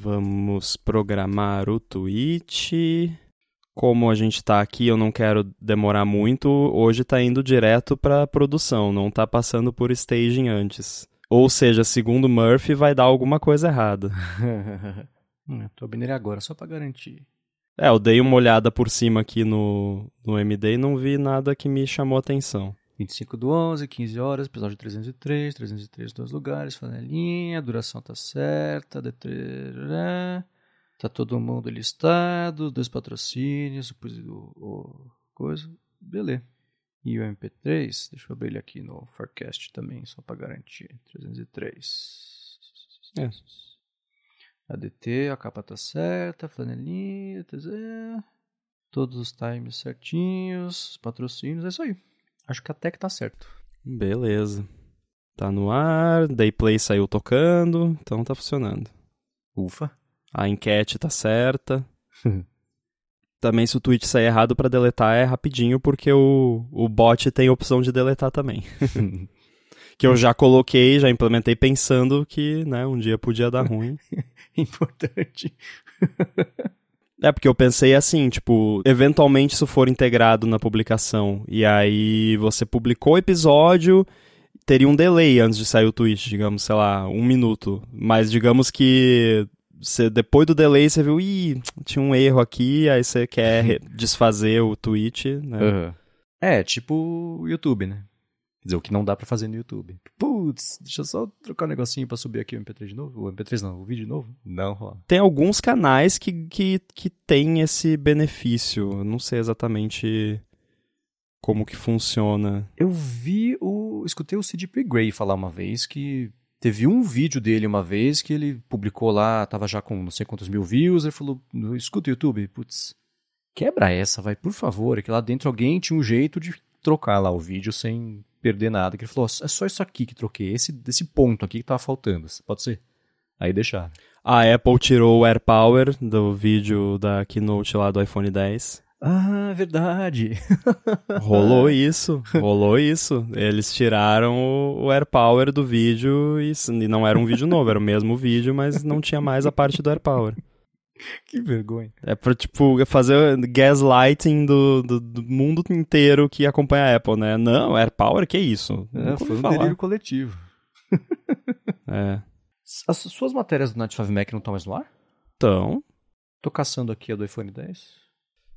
Vamos programar o tweet. Como a gente tá aqui, eu não quero demorar muito. Hoje tá indo direto pra produção, não tá passando por staging antes. Ou seja, segundo Murphy, vai dar alguma coisa errada. tô abrindo ele agora, só pra garantir. É, eu dei uma olhada por cima aqui no, no MD e não vi nada que me chamou atenção. 25 do 11, 15 horas, episódio 303, 303 dois lugares, flanelinha, duração tá certa, D3, tá todo mundo listado, dois patrocínios, o, o coisa, beleza. E o MP3, deixa eu abrir ele aqui no Forecast também, só para garantir, 303. É. ADT, a capa tá certa, flanelinha, todos os times certinhos, patrocínios, é isso aí. Acho que até que tá certo. Beleza. Tá no ar, Dayplay saiu tocando, então tá funcionando. Ufa. A enquete tá certa. também se o tweet sair errado para deletar é rapidinho, porque o, o bot tem opção de deletar também. que eu já coloquei, já implementei pensando que, né, um dia podia dar ruim. Importante. É, porque eu pensei assim, tipo, eventualmente isso for integrado na publicação, e aí você publicou o episódio, teria um delay antes de sair o tweet, digamos, sei lá, um minuto. Mas digamos que você, depois do delay você viu, ih, tinha um erro aqui, aí você quer desfazer o tweet, né? Uhum. É, tipo o YouTube, né? Quer dizer, o que não dá para fazer no YouTube. Putz, deixa eu só trocar um negocinho pra subir aqui o MP3 de novo. O MP3 não, o vídeo de novo. Não rola. Tem alguns canais que, que, que tem esse benefício. Eu não sei exatamente como que funciona. Eu vi o. Escutei o CDP Grey falar uma vez que teve um vídeo dele uma vez que ele publicou lá, tava já com não sei quantos mil views, ele falou: escuta o YouTube, putz, quebra essa, vai, por favor. É que lá dentro alguém tinha um jeito de trocar lá o vídeo sem perder nada. Que ele falou, é só isso aqui que troquei, esse, esse ponto aqui que tava faltando, pode ser? Aí deixaram. A Apple tirou o AirPower do vídeo da keynote lá do iPhone 10. Ah, verdade. rolou isso, rolou isso. Eles tiraram o AirPower do vídeo e, e não era um vídeo novo, era o mesmo vídeo, mas não tinha mais a parte do AirPower. que vergonha. É pra, tipo, fazer gaslighting do, do, do, mundo inteiro que acompanha a Apple, né? Não, AirPower, que isso? É, foi um falar. delírio coletivo. é. As suas matérias do Night 5 Mac não estão mais no ar? Estão. Tô caçando aqui a do iPhone 10.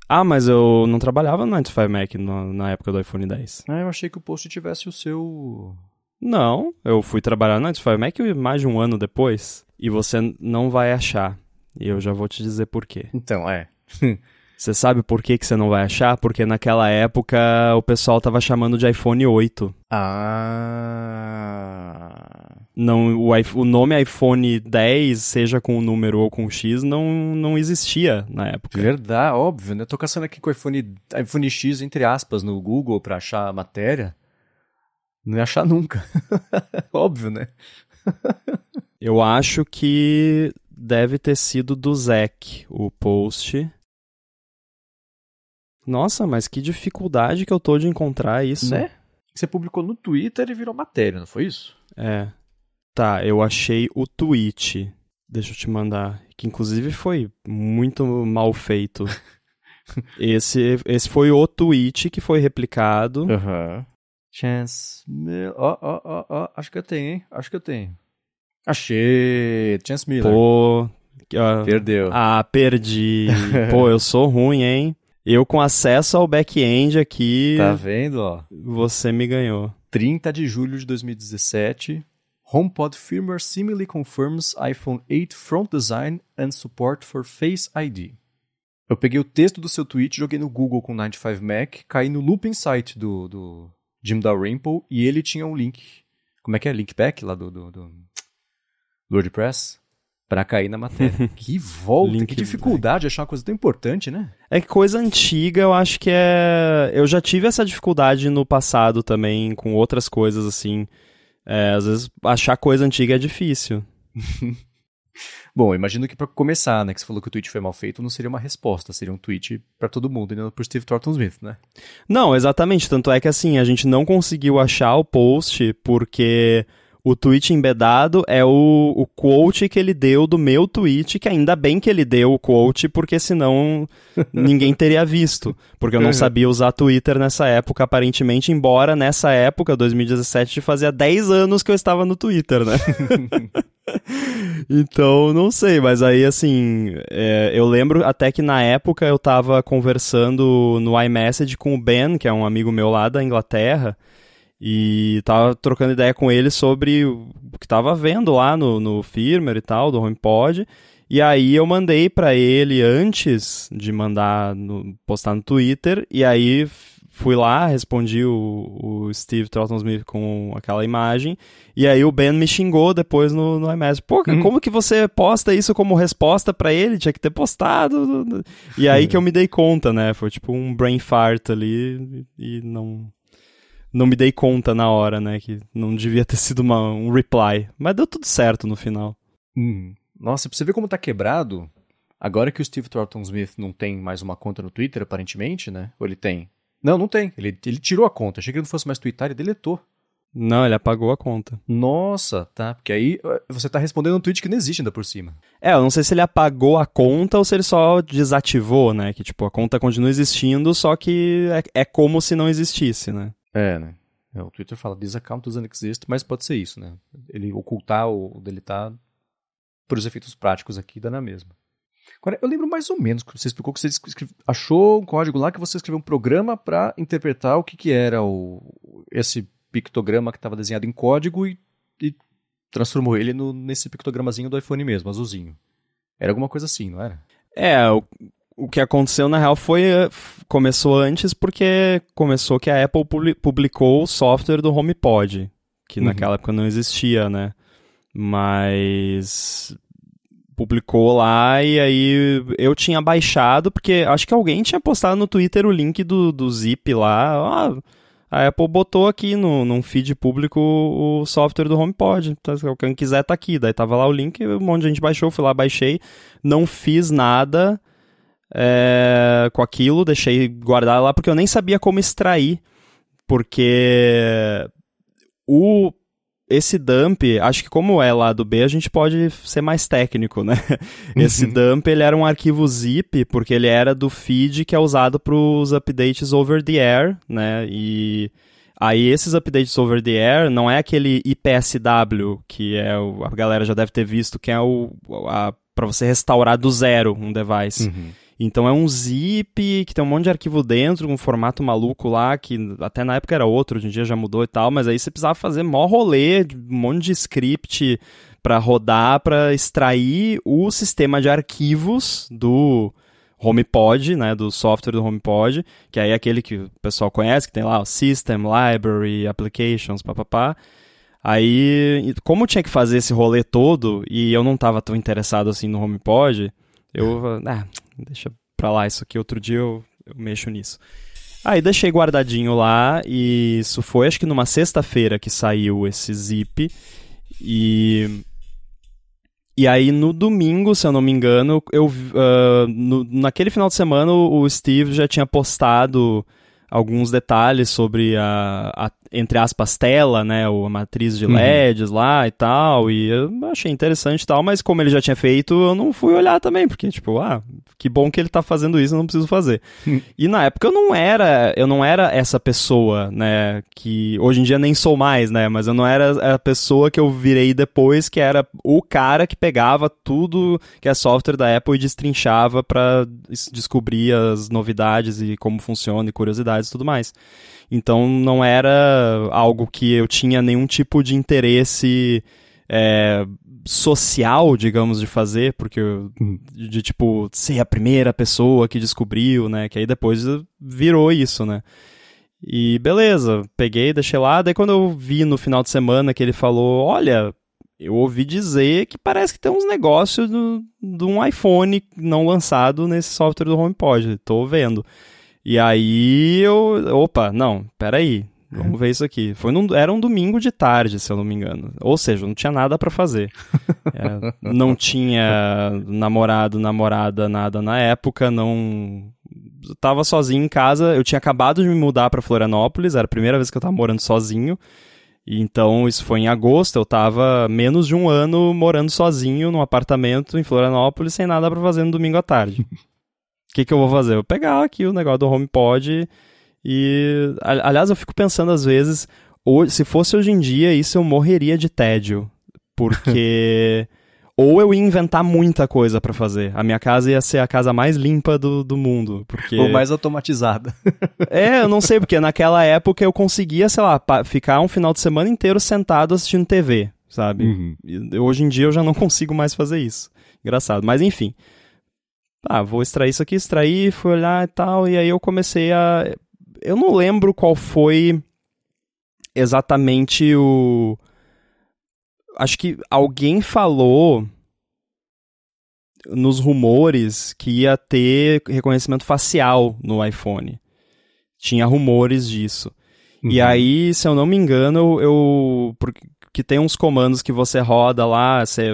Ah, mas eu não trabalhava no 95 Mac no, na época do iPhone 10. Ah, eu achei que o post tivesse o seu... Não, eu fui trabalhar no 95 Mac mais de um ano depois. E você não vai achar. E eu já vou te dizer por quê. Então, é. Você sabe por que, que você não vai achar? Porque naquela época o pessoal tava chamando de iPhone 8. Ah. Não, o, o nome iPhone 10, seja com o número ou com o X, não, não existia na época. Verdade, óbvio, né? Tô caçando aqui com o iPhone, iPhone X, entre aspas, no Google pra achar a matéria. Não ia achar nunca. óbvio, né? Eu acho que deve ter sido do Zack o post. Nossa, mas que dificuldade que eu tô de encontrar isso. Né? Você publicou no Twitter e virou matéria, não foi isso? É. Tá, eu achei o tweet. Deixa eu te mandar. Que inclusive foi muito mal feito. esse, esse foi o tweet que foi replicado. Aham. Uhum. Chance. Ó, ó, ó, ó. Acho que eu tenho, hein? Acho que eu tenho. Achei. Chance Miller. Pô. Perdeu. Ah, perdi. Pô, eu sou ruim, hein? Eu com acesso ao back-end aqui. Tá vendo, ó? Você me ganhou. 30 de julho de 2017. HomePod firmware seemingly confirms iPhone 8 front design and support for Face ID. Eu peguei o texto do seu tweet, joguei no Google com 95Mac, caí no looping site do, do Jim Dalrymple e ele tinha um link. Como é que é? Linkback lá do, do, do WordPress para cair na matéria. que volta, Link que dificuldade de achar uma coisa tão importante, né? É que coisa antiga, eu acho que é. Eu já tive essa dificuldade no passado também, com outras coisas assim. É, às vezes achar coisa antiga é difícil. Bom, imagino que para começar, né, que você falou que o tweet foi mal feito, não seria uma resposta, seria um tweet para todo mundo, e não por Steve Thornton Smith, né? Não, exatamente. Tanto é que assim, a gente não conseguiu achar o post porque o tweet embedado é o, o quote que ele deu do meu tweet, que ainda bem que ele deu o quote, porque senão ninguém teria visto. Porque eu não uhum. sabia usar Twitter nessa época, aparentemente, embora nessa época, 2017, fazia 10 anos que eu estava no Twitter, né? então, não sei, mas aí assim, é, eu lembro até que na época eu tava conversando no iMessage com o Ben, que é um amigo meu lá da Inglaterra, e tava trocando ideia com ele sobre o que tava vendo lá no, no firmware e tal, do HomePod. E aí eu mandei para ele antes de mandar no, postar no Twitter, e aí fui lá, respondi o, o Steve Trotton Smith com aquela imagem, e aí o Ben me xingou depois no, no iMessage. Pô, uhum. como que você posta isso como resposta para ele? Tinha que ter postado. E aí que eu me dei conta, né? Foi tipo um brain fart ali e não não me dei conta na hora, né? Que não devia ter sido uma, um reply. Mas deu tudo certo no final. Hum. Nossa, pra você ver como tá quebrado, agora que o Steve Thornton Smith não tem mais uma conta no Twitter, aparentemente, né? Ou ele tem? Não, não tem. Ele, ele tirou a conta. Achei que ele não fosse mais twittar e deletou. Não, ele apagou a conta. Nossa, tá. Porque aí você tá respondendo um tweet que não existe ainda por cima. É, eu não sei se ele apagou a conta ou se ele só desativou, né? Que tipo, a conta continua existindo, só que é, é como se não existisse, né? É, né? É, o Twitter fala this account doesn't exist, mas pode ser isso, né? Ele ocultar ou deletar por os efeitos práticos aqui dá na mesma. Agora, eu lembro mais ou menos que você explicou que você achou um código lá que você escreveu um programa para interpretar o que, que era o, esse pictograma que estava desenhado em código e, e transformou ele no, nesse pictogramazinho do iPhone mesmo, azulzinho. Era alguma coisa assim, não era? É, o, que aconteceu na real foi eh, começou antes porque começou que a Apple publicou o software do HomePod, que uhum. naquela época não existia, né? Mas publicou lá e aí eu tinha baixado porque acho que alguém tinha postado no Twitter o link do, do zip lá. Ah, a Apple botou aqui no, num feed público o software do HomePod. Então, quem quiser tá aqui. Daí tava lá o link, um monte de gente baixou, fui lá, baixei. Não fiz nada é, com aquilo, deixei guardado lá porque eu nem sabia como extrair, porque o esse dump, acho que como é lá do B, a gente pode ser mais técnico, né? Esse uhum. dump, ele era um arquivo zip, porque ele era do feed que é usado para os updates over the air, né? E aí esses updates over the air não é aquele IPSW, que é o, a galera já deve ter visto, que é o para você restaurar do zero um device. Uhum. Então é um zip que tem um monte de arquivo dentro, um formato maluco lá, que até na época era outro, hoje em dia já mudou e tal, mas aí você precisava fazer mó rolê, um monte de script para rodar, para extrair o sistema de arquivos do HomePod, né, do software do HomePod, que aí é aquele que o pessoal conhece, que tem lá o System, Library, Applications, papapá. Aí, como tinha que fazer esse rolê todo, e eu não estava tão interessado assim no HomePod, eu, ah, deixa pra lá isso aqui, outro dia eu, eu mexo nisso. Aí deixei guardadinho lá e isso foi acho que numa sexta-feira que saiu esse zip e e aí no domingo, se eu não me engano, eu uh, no, naquele final de semana o Steve já tinha postado alguns detalhes sobre a, a entre aspas, tela, né, ou a matriz de LEDs uhum. lá e tal, e eu achei interessante e tal, mas como ele já tinha feito, eu não fui olhar também, porque, tipo, ah, que bom que ele tá fazendo isso, eu não preciso fazer. Hum. E na época eu não era, eu não era essa pessoa, né, que hoje em dia nem sou mais, né, mas eu não era a pessoa que eu virei depois, que era o cara que pegava tudo que é software da Apple e destrinchava para descobrir as novidades e como funciona e curiosidades e tudo mais. Então não era algo que eu tinha nenhum tipo de interesse é, social, digamos, de fazer, porque uhum. de tipo ser a primeira pessoa que descobriu, né? Que aí depois virou isso, né? E beleza, peguei, deixei lá. Daí quando eu vi no final de semana que ele falou: Olha, eu ouvi dizer que parece que tem uns negócios de um iPhone não lançado nesse software do HomePod. Tô vendo. E aí eu. Opa, não, peraí. Vamos ver isso aqui. Foi num, era um domingo de tarde, se eu não me engano. Ou seja, não tinha nada para fazer. É, não tinha namorado, namorada, nada na época, não. Tava sozinho em casa. Eu tinha acabado de me mudar para Florianópolis, era a primeira vez que eu tava morando sozinho. Então, isso foi em agosto, eu tava menos de um ano morando sozinho num apartamento em Florianópolis, sem nada para fazer no domingo à tarde. O que, que eu vou fazer? Eu vou pegar aqui o negócio do HomePod e... Aliás, eu fico pensando às vezes, se fosse hoje em dia, isso eu morreria de tédio. Porque... ou eu ia inventar muita coisa para fazer. A minha casa ia ser a casa mais limpa do, do mundo. Porque... Ou mais automatizada. é, eu não sei, porque naquela época eu conseguia, sei lá, ficar um final de semana inteiro sentado assistindo TV, sabe? Uhum. E, hoje em dia eu já não consigo mais fazer isso. Engraçado. Mas enfim. Ah, vou extrair isso aqui, extrair, fui olhar e tal, e aí eu comecei a. Eu não lembro qual foi exatamente o acho que alguém falou nos rumores que ia ter reconhecimento facial no iPhone. Tinha rumores disso. Uhum. E aí, se eu não me engano, eu. Porque tem uns comandos que você roda lá, você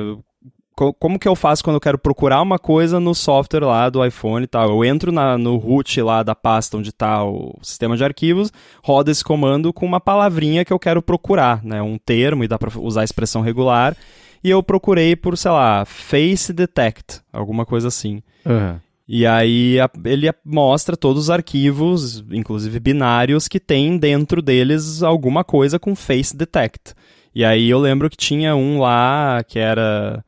como que eu faço quando eu quero procurar uma coisa no software lá do iPhone e tal? Eu entro na, no root lá da pasta onde está o sistema de arquivos, roda esse comando com uma palavrinha que eu quero procurar, né? Um termo, e dá para usar a expressão regular. E eu procurei por, sei lá, Face Detect, alguma coisa assim. Uhum. E aí a, ele mostra todos os arquivos, inclusive binários, que tem dentro deles alguma coisa com Face Detect. E aí eu lembro que tinha um lá que era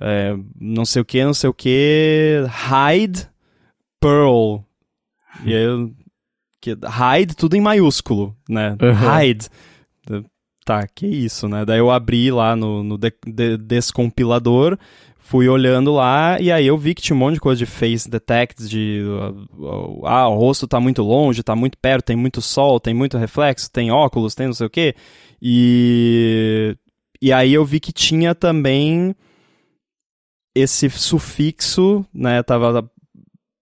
é, não sei o que, não sei o que, hide Pearl. E aí, que, hide tudo em maiúsculo, né? Uhum. Hide. Tá, que isso, né? Daí eu abri lá no, no de, de, descompilador, fui olhando lá e aí eu vi que tinha um monte de coisa de face detect, de uh, ah, o rosto tá muito longe, tá muito perto, tem muito sol, tem muito reflexo, tem óculos, tem não sei o que. E e aí eu vi que tinha também esse sufixo, né, tava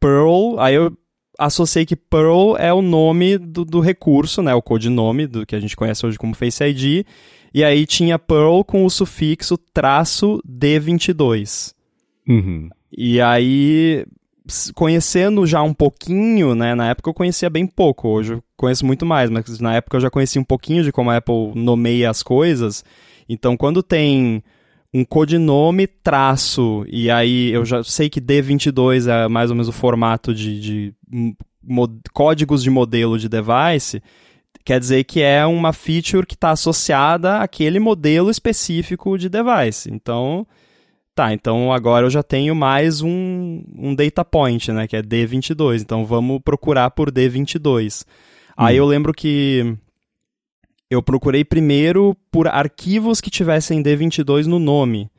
Pearl, aí eu associei que Pearl é o nome do, do recurso, né, o codinome do que a gente conhece hoje como Face ID, e aí tinha Pearl com o sufixo traço D22. Uhum. E aí, conhecendo já um pouquinho, né, na época eu conhecia bem pouco, hoje eu conheço muito mais, mas na época eu já conhecia um pouquinho de como a Apple nomeia as coisas, então quando tem um codinome traço, e aí eu já sei que D22 é mais ou menos o formato de, de códigos de modelo de device, quer dizer que é uma feature que está associada àquele modelo específico de device. Então, tá, então agora eu já tenho mais um, um data point, né, que é D22. Então vamos procurar por D22. Hum. Aí eu lembro que eu procurei primeiro por arquivos que tivessem D22 no nome.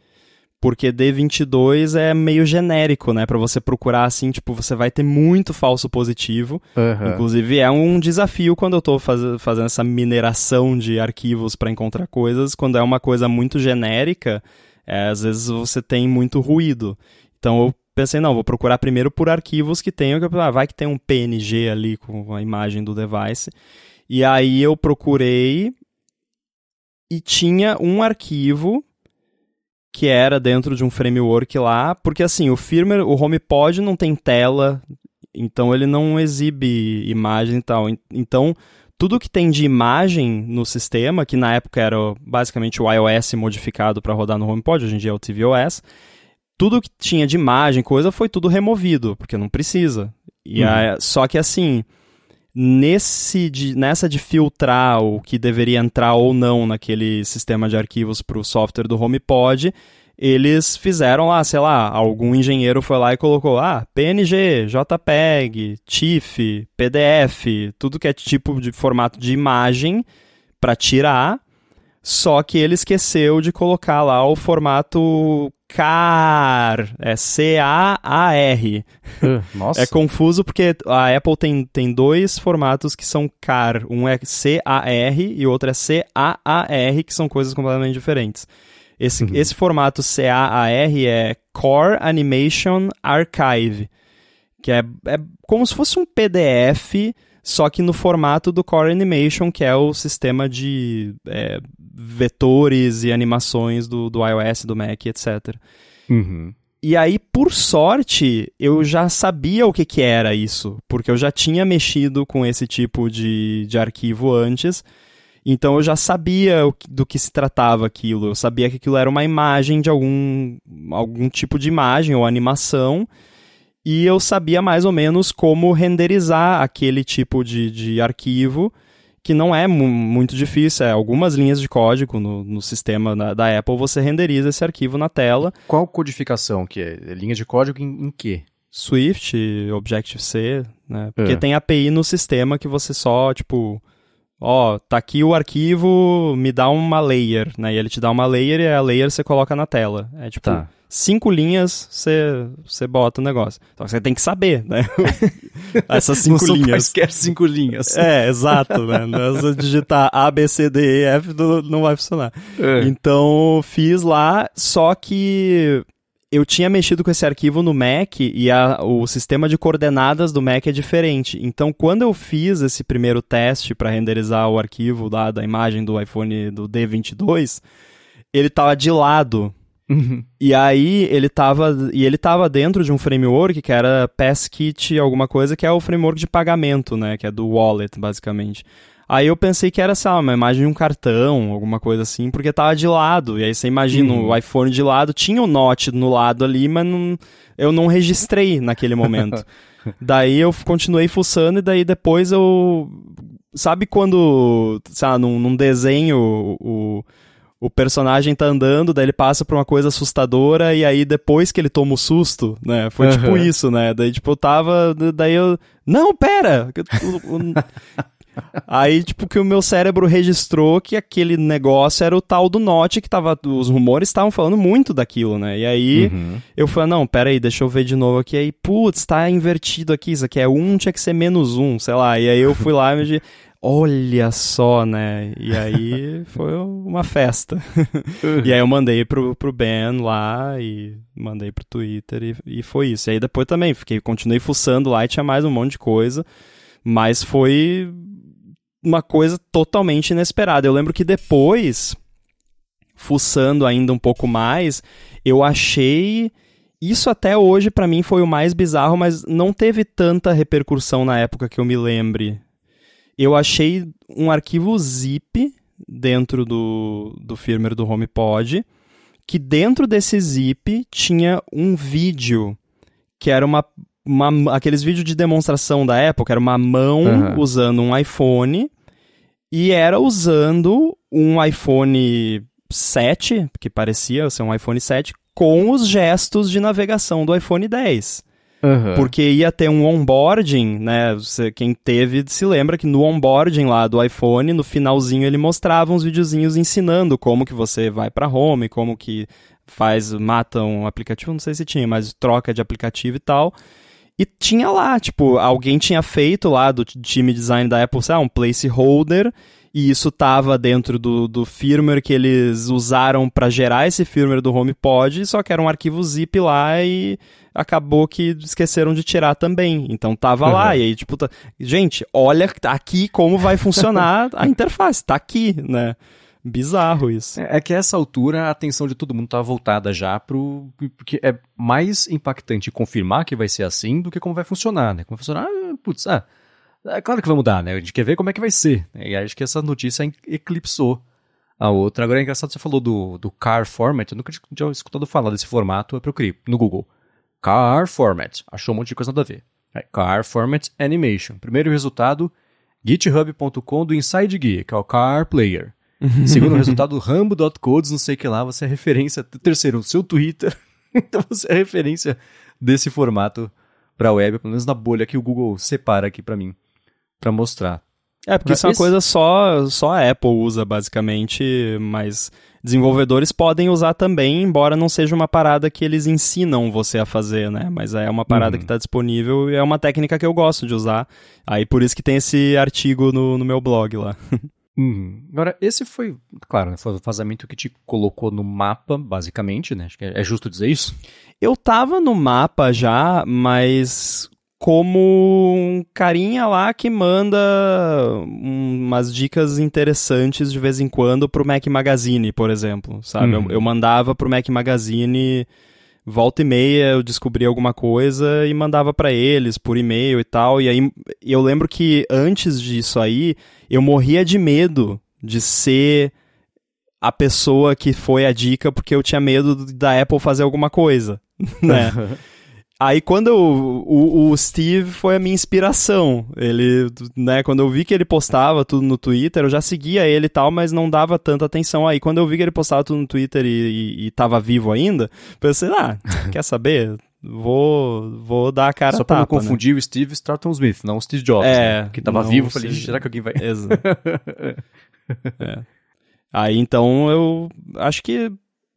Porque D22 é meio genérico, né? Para você procurar assim, tipo, você vai ter muito falso positivo. Uhum. Inclusive, é um desafio quando eu tô faz fazendo essa mineração de arquivos para encontrar coisas. Quando é uma coisa muito genérica, é, às vezes você tem muito ruído. Então eu pensei, não, vou procurar primeiro por arquivos que tenham. Ah, vai que tem um PNG ali com a imagem do device. E aí eu procurei e tinha um arquivo que era dentro de um framework lá, porque assim, o firmware, o HomePod não tem tela, então ele não exibe imagem e tal. Então, tudo que tem de imagem no sistema, que na época era basicamente o iOS modificado para rodar no HomePod, hoje em dia é o tvOS, tudo que tinha de imagem, coisa, foi tudo removido, porque não precisa. E uhum. aí, só que assim, nesse de, nessa de filtrar o que deveria entrar ou não naquele sistema de arquivos para o software do HomePod, eles fizeram lá, sei lá, algum engenheiro foi lá e colocou, ah, PNG, JPEG, TIFF, PDF, tudo que é tipo de formato de imagem para tirar, só que ele esqueceu de colocar lá o formato CAR, é C-A-A-R. Uh, nossa. É confuso porque a Apple tem, tem dois formatos que são CAR. Um é C-A-R e o outro é C-A-A-R, que são coisas completamente diferentes. Esse, uhum. esse formato C-A-A-R é Core Animation Archive, que é, é como se fosse um PDF só que no formato do Core Animation, que é o sistema de é, vetores e animações do, do iOS, do Mac, etc. Uhum. E aí, por sorte, eu já sabia o que, que era isso, porque eu já tinha mexido com esse tipo de, de arquivo antes. Então eu já sabia do que se tratava aquilo. Eu sabia que aquilo era uma imagem de algum, algum tipo de imagem ou animação. E eu sabia mais ou menos como renderizar aquele tipo de, de arquivo, que não é muito difícil. É algumas linhas de código no, no sistema da, da, Apple, você renderiza esse arquivo na tela. Qual codificação que é? Linha de código em, em quê? Swift, Objective-C, né? Porque é. tem API no sistema que você só, tipo ó, oh, tá aqui o arquivo, me dá uma layer, né? E ele te dá uma layer e a layer você coloca na tela. É tipo, tá. Cinco linhas você, bota o negócio. Só que você tem que saber, né? Essas cinco não linhas. Não cinco linhas. É, exato, né? Se você digitar A, B, C, D, E, F, não vai funcionar. É. Então, fiz lá, só que eu tinha mexido com esse arquivo no Mac e a, o sistema de coordenadas do Mac é diferente. Então, quando eu fiz esse primeiro teste para renderizar o arquivo lá da imagem do iPhone do D22, ele estava de lado. Uhum. E aí ele estava e ele tava dentro de um framework que era Passkit alguma coisa, que é o framework de pagamento, né, que é do wallet, basicamente. Aí eu pensei que era, sei lá, uma imagem de um cartão, alguma coisa assim, porque tava de lado. E aí você imagina uhum. o iPhone de lado, tinha o Note no lado ali, mas não, eu não registrei naquele momento. daí eu continuei fuçando e daí depois eu. Sabe quando, sei lá, num, num desenho o, o personagem tá andando, daí ele passa por uma coisa assustadora e aí depois que ele toma o susto, né? Foi uhum. tipo isso, né? Daí tipo eu tava, daí eu, não, pera, Aí, tipo, que o meu cérebro registrou que aquele negócio era o tal do Note, que tava. Os rumores estavam falando muito daquilo, né? E aí uhum. eu falei, não, pera aí, deixa eu ver de novo aqui. Aí, putz, tá invertido aqui, isso aqui é um, tinha que ser menos um, sei lá. E aí eu fui lá e olha só, né? E aí foi uma festa. Uhum. e aí eu mandei pro, pro Ben lá e mandei pro Twitter e, e foi isso. E aí depois também, fiquei, continuei fuçando lá e tinha mais um monte de coisa. Mas foi uma coisa totalmente inesperada. Eu lembro que depois, fuçando ainda um pouco mais, eu achei. Isso até hoje para mim foi o mais bizarro, mas não teve tanta repercussão na época que eu me lembre. Eu achei um arquivo zip dentro do, do firmware do HomePod, que dentro desse zip tinha um vídeo que era uma uma, aqueles vídeos de demonstração da época, era uma mão uhum. usando um iPhone e era usando um iPhone 7, que parecia ser um iPhone 7, com os gestos de navegação do iPhone 10. Uhum. Porque ia ter um onboarding, né? Você, quem teve se lembra que no onboarding lá do iPhone, no finalzinho ele mostrava uns videozinhos ensinando como que você vai para home, como que faz, mata um aplicativo, não sei se tinha, mas troca de aplicativo e tal. E tinha lá, tipo, alguém tinha feito lá do time design da Apple, sei lá, um placeholder, e isso tava dentro do, do firmware que eles usaram para gerar esse firmware do HomePod, só que era um arquivo zip lá e acabou que esqueceram de tirar também. Então tava uhum. lá, e aí, tipo, tá... gente, olha aqui como vai funcionar a interface, tá aqui, né? Bizarro isso. É, é, que a essa altura a atenção de todo mundo tá voltada já pro. Porque é mais impactante confirmar que vai ser assim do que como vai funcionar, né? Como vai funcionar, ah, putz, ah, é claro que vai mudar, né? A gente quer ver como é que vai ser. E acho que essa notícia eclipsou a outra. Agora é engraçado, você falou do, do car format, eu nunca tinha escutado falar desse formato, eu procurei no Google. Car format, achou um monte de coisa nada a ver. É, car format animation. Primeiro resultado, github.com do Inside Gear, que é o Car Player. Segundo resultado, Rambo.codes, não sei o que lá, você é referência. Terceiro, o seu Twitter. então você é referência desse formato para web, pelo menos na bolha que o Google separa aqui para mim, para mostrar. É, porque isso é uma coisa só, só a Apple usa, basicamente, mas desenvolvedores podem usar também, embora não seja uma parada que eles ensinam você a fazer, né? Mas é uma parada uhum. que está disponível e é uma técnica que eu gosto de usar. Aí por isso que tem esse artigo no, no meu blog lá. Uhum. Agora, esse foi, claro, né, foi o vazamento que te colocou no mapa, basicamente, né? Acho que é, é justo dizer isso? Eu tava no mapa já, mas como um carinha lá que manda umas dicas interessantes de vez em quando pro Mac Magazine, por exemplo, sabe? Uhum. Eu, eu mandava pro Mac Magazine volta e meia eu descobria alguma coisa e mandava para eles por e-mail e tal. E aí eu lembro que antes disso aí, eu morria de medo de ser a pessoa que foi a dica porque eu tinha medo da Apple fazer alguma coisa, né? Aí quando eu, o, o Steve foi a minha inspiração. Ele, né, quando eu vi que ele postava tudo no Twitter, eu já seguia ele e tal, mas não dava tanta atenção. Aí quando eu vi que ele postava tudo no Twitter e, e, e tava vivo ainda, pensei, ah, quer saber? Vou, vou dar a cara Só pra não tapa, né? confundir o Steve Stratton Smith, não o Steve Jobs, É, né? que tava não vivo. Falei, será que alguém vai... Exato. É. Aí então eu acho que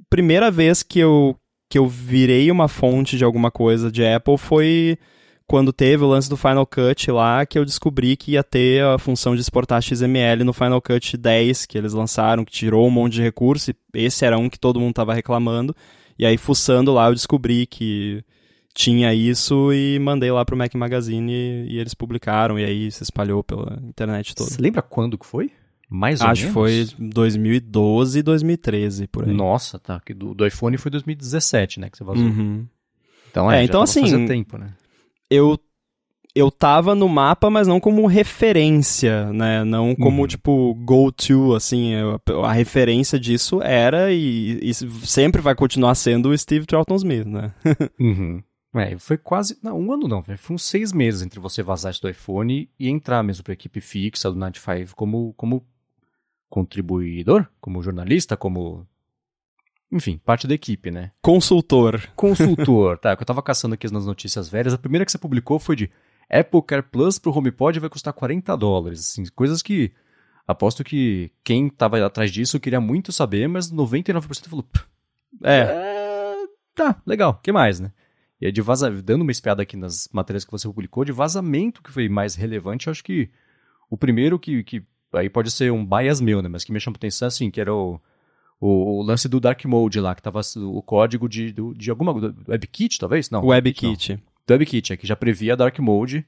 primeira vez que eu que eu virei uma fonte de alguma coisa de Apple foi quando teve o lance do Final Cut lá, que eu descobri que ia ter a função de exportar XML no Final Cut 10, que eles lançaram, que tirou um monte de recurso, e esse era um que todo mundo tava reclamando. E aí fuçando lá eu descobri que tinha isso e mandei lá pro Mac Magazine e, e eles publicaram e aí se espalhou pela internet toda. Você lembra quando que foi? Mais ou Acho que menos? foi 2012, 2013, por aí. Nossa, tá. Que do, do iPhone foi 2017, né? Que você vazou. Uhum. Então, É, é, então, tava assim, tempo, né? Eu, eu tava no mapa, mas não como referência, né? Não como, Uhum. tipo, go-to, assim. eu- a referência disso era e, e sempre vai continuar sendo o Steve Troughton Smith, né? Uhum. É, foi quase. Não, um ano não, foi uns seis meses entre você vazar isso do iPhone e entrar mesmo pra equipe fixa do Night 5 como, como contribuidor, como jornalista, como. Enfim, parte da equipe, né? Consultor. Consultor, tá? Que eu tava caçando aqui nas notícias velhas. A primeira que você publicou foi de Apple Care Plus pro HomePod vai custar 40 dólares. Assim, coisas que. Aposto que quem tava atrás disso queria muito saber, mas 99% falou. "Pff, É, é, tá, legal. que mais, né? E aí de vaza... dando uma espiada aqui nas matérias que você publicou, de vazamento que foi mais relevante, eu acho que o primeiro que, que aí pode ser um bias meu, né? Mas que me chamou atenção assim, que era o, o, o lance do Dark Mode lá, que tava o código de, do- de alguma WebKit, talvez? Não. WebKit. Não. Do WebKit, é que já previa Dark Mode.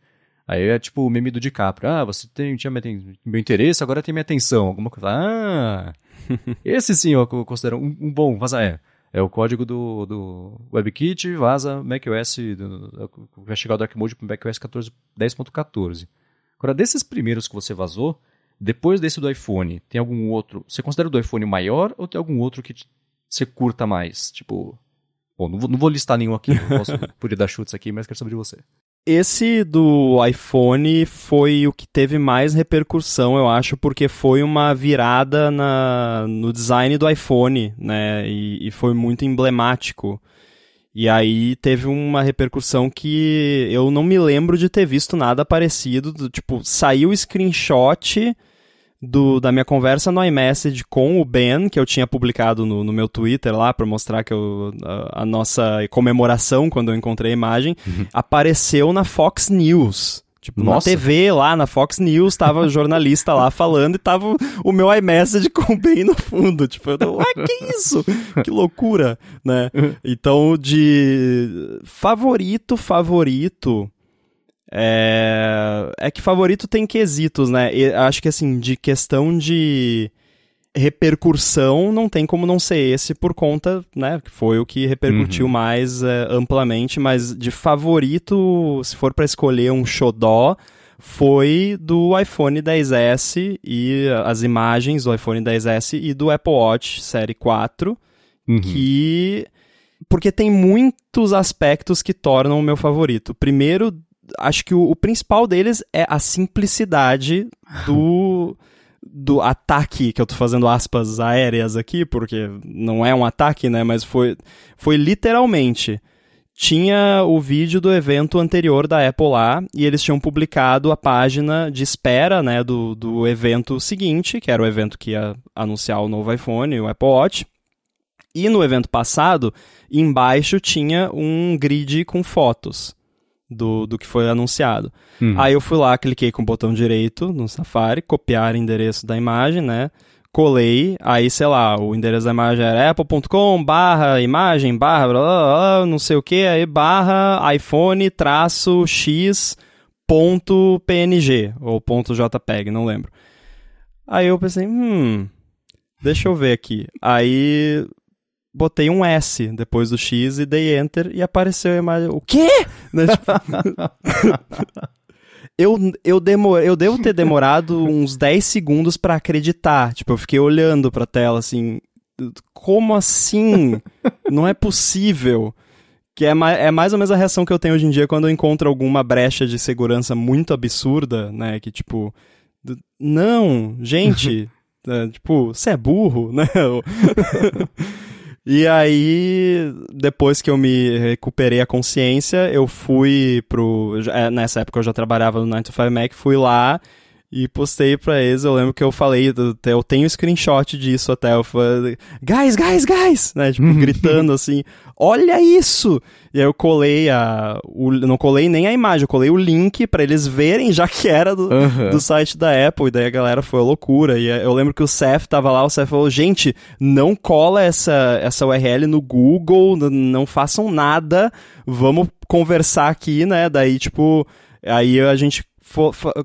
Aí é tipo o meme do DiCaprio. Ah, você tem, tinha meu interesse, agora tem minha atenção. Alguma coisa. Ah! esse sim eu considero um, um bom vaza. É, é o código do, do WebKit, vaza macOS. do- Vai chegar o Dark Mode pro macOS 14 10.14. Agora, desses primeiros que você vazou, depois desse do iPhone, tem algum outro. Você considera o do iPhone maior ou tem algum outro que você curta mais? Tipo. Bom, não vou, não vou listar nenhum aqui, não posso poder dar chutes aqui, mas quero saber de você. Esse do iPhone foi o que teve mais repercussão, eu acho, porque foi uma virada na, no design do iPhone, né? E, e foi muito emblemático. E aí teve uma repercussão que eu não me lembro de ter visto nada parecido. do- tipo, saiu o screenshot do, da minha conversa no iMessage com o Ben, que eu tinha publicado no, no meu Twitter lá, pra mostrar que eu, a, a nossa comemoração quando eu encontrei a imagem, apareceu na Fox News. Tipo, Nossa. na TV lá, na Fox News, tava o jornalista lá falando e tava o meu iMessage com o Ben no fundo. Tipo, eu, ah, que isso? Que loucura, né? Então, de favorito, favorito... É... é que favorito tem quesitos, né? E acho que assim, de questão de repercussão, não tem como não ser esse por conta, né? Que foi o que repercutiu Uhum. mais é, amplamente, mas de favorito, se for pra escolher um xodó, foi do iPhone 10S e as imagens do iPhone 10S e do Apple Watch Série 4 Uhum. que porque tem muitos aspectos que tornam o meu favorito. Primeiro, acho que o, o principal deles é a simplicidade do do ataque que eu tô fazendo aspas aéreas aqui, porque não é um ataque, né, mas foi foi literalmente tinha o vídeo do evento anterior da Apple lá e eles tinham publicado a página de espera né, do, do evento seguinte, que era o evento que ia anunciar o novo iPhone o Apple Watch. E no evento passado, embaixo tinha um grid com fotos do, do que foi anunciado. Uhum. Aí eu fui lá, cliquei com o botão direito no Safari, copiar endereço da imagem, né? Colei, aí sei lá, o endereço da imagem era apple.com barra imagem barra blá, blá, blá, não sei o que, aí barra iPhone traço x ponto png ou ponto jpeg, não lembro. Aí eu pensei, hum, deixa eu ver aqui. Aí botei um S depois do X e dei Enter e apareceu a imagem. O quê? Né, tipo, eu, eu, demor, eu devo ter demorado uns 10 segundos para acreditar. Tipo, eu fiquei olhando pra tela assim. Como assim? Não é possível. Que é, mais, é mais ou menos a reação que eu tenho hoje em dia quando eu encontro alguma brecha de segurança muito absurda, né? Que tipo. Não, gente. é, tipo, você é burro, né? E aí, depois que eu me recuperei a consciência, eu fui pro. É, nessa época eu já trabalhava no 9 to 5 Mac, fui lá e postei pra eles. Eu lembro que eu falei, eu tenho screenshot disso até. Eu falei, guys, guys, guys! Né? Tipo, gritando assim, olha isso! E aí eu colei a. O, não colei nem a imagem, eu colei o link para eles verem, já que era do, uhum. do site da Apple. E daí a galera foi a loucura. E eu lembro que o Seth tava lá, o Seth falou: gente, não cola essa, essa URL no Google, não façam nada, vamos conversar aqui, né? Daí, tipo. Aí a gente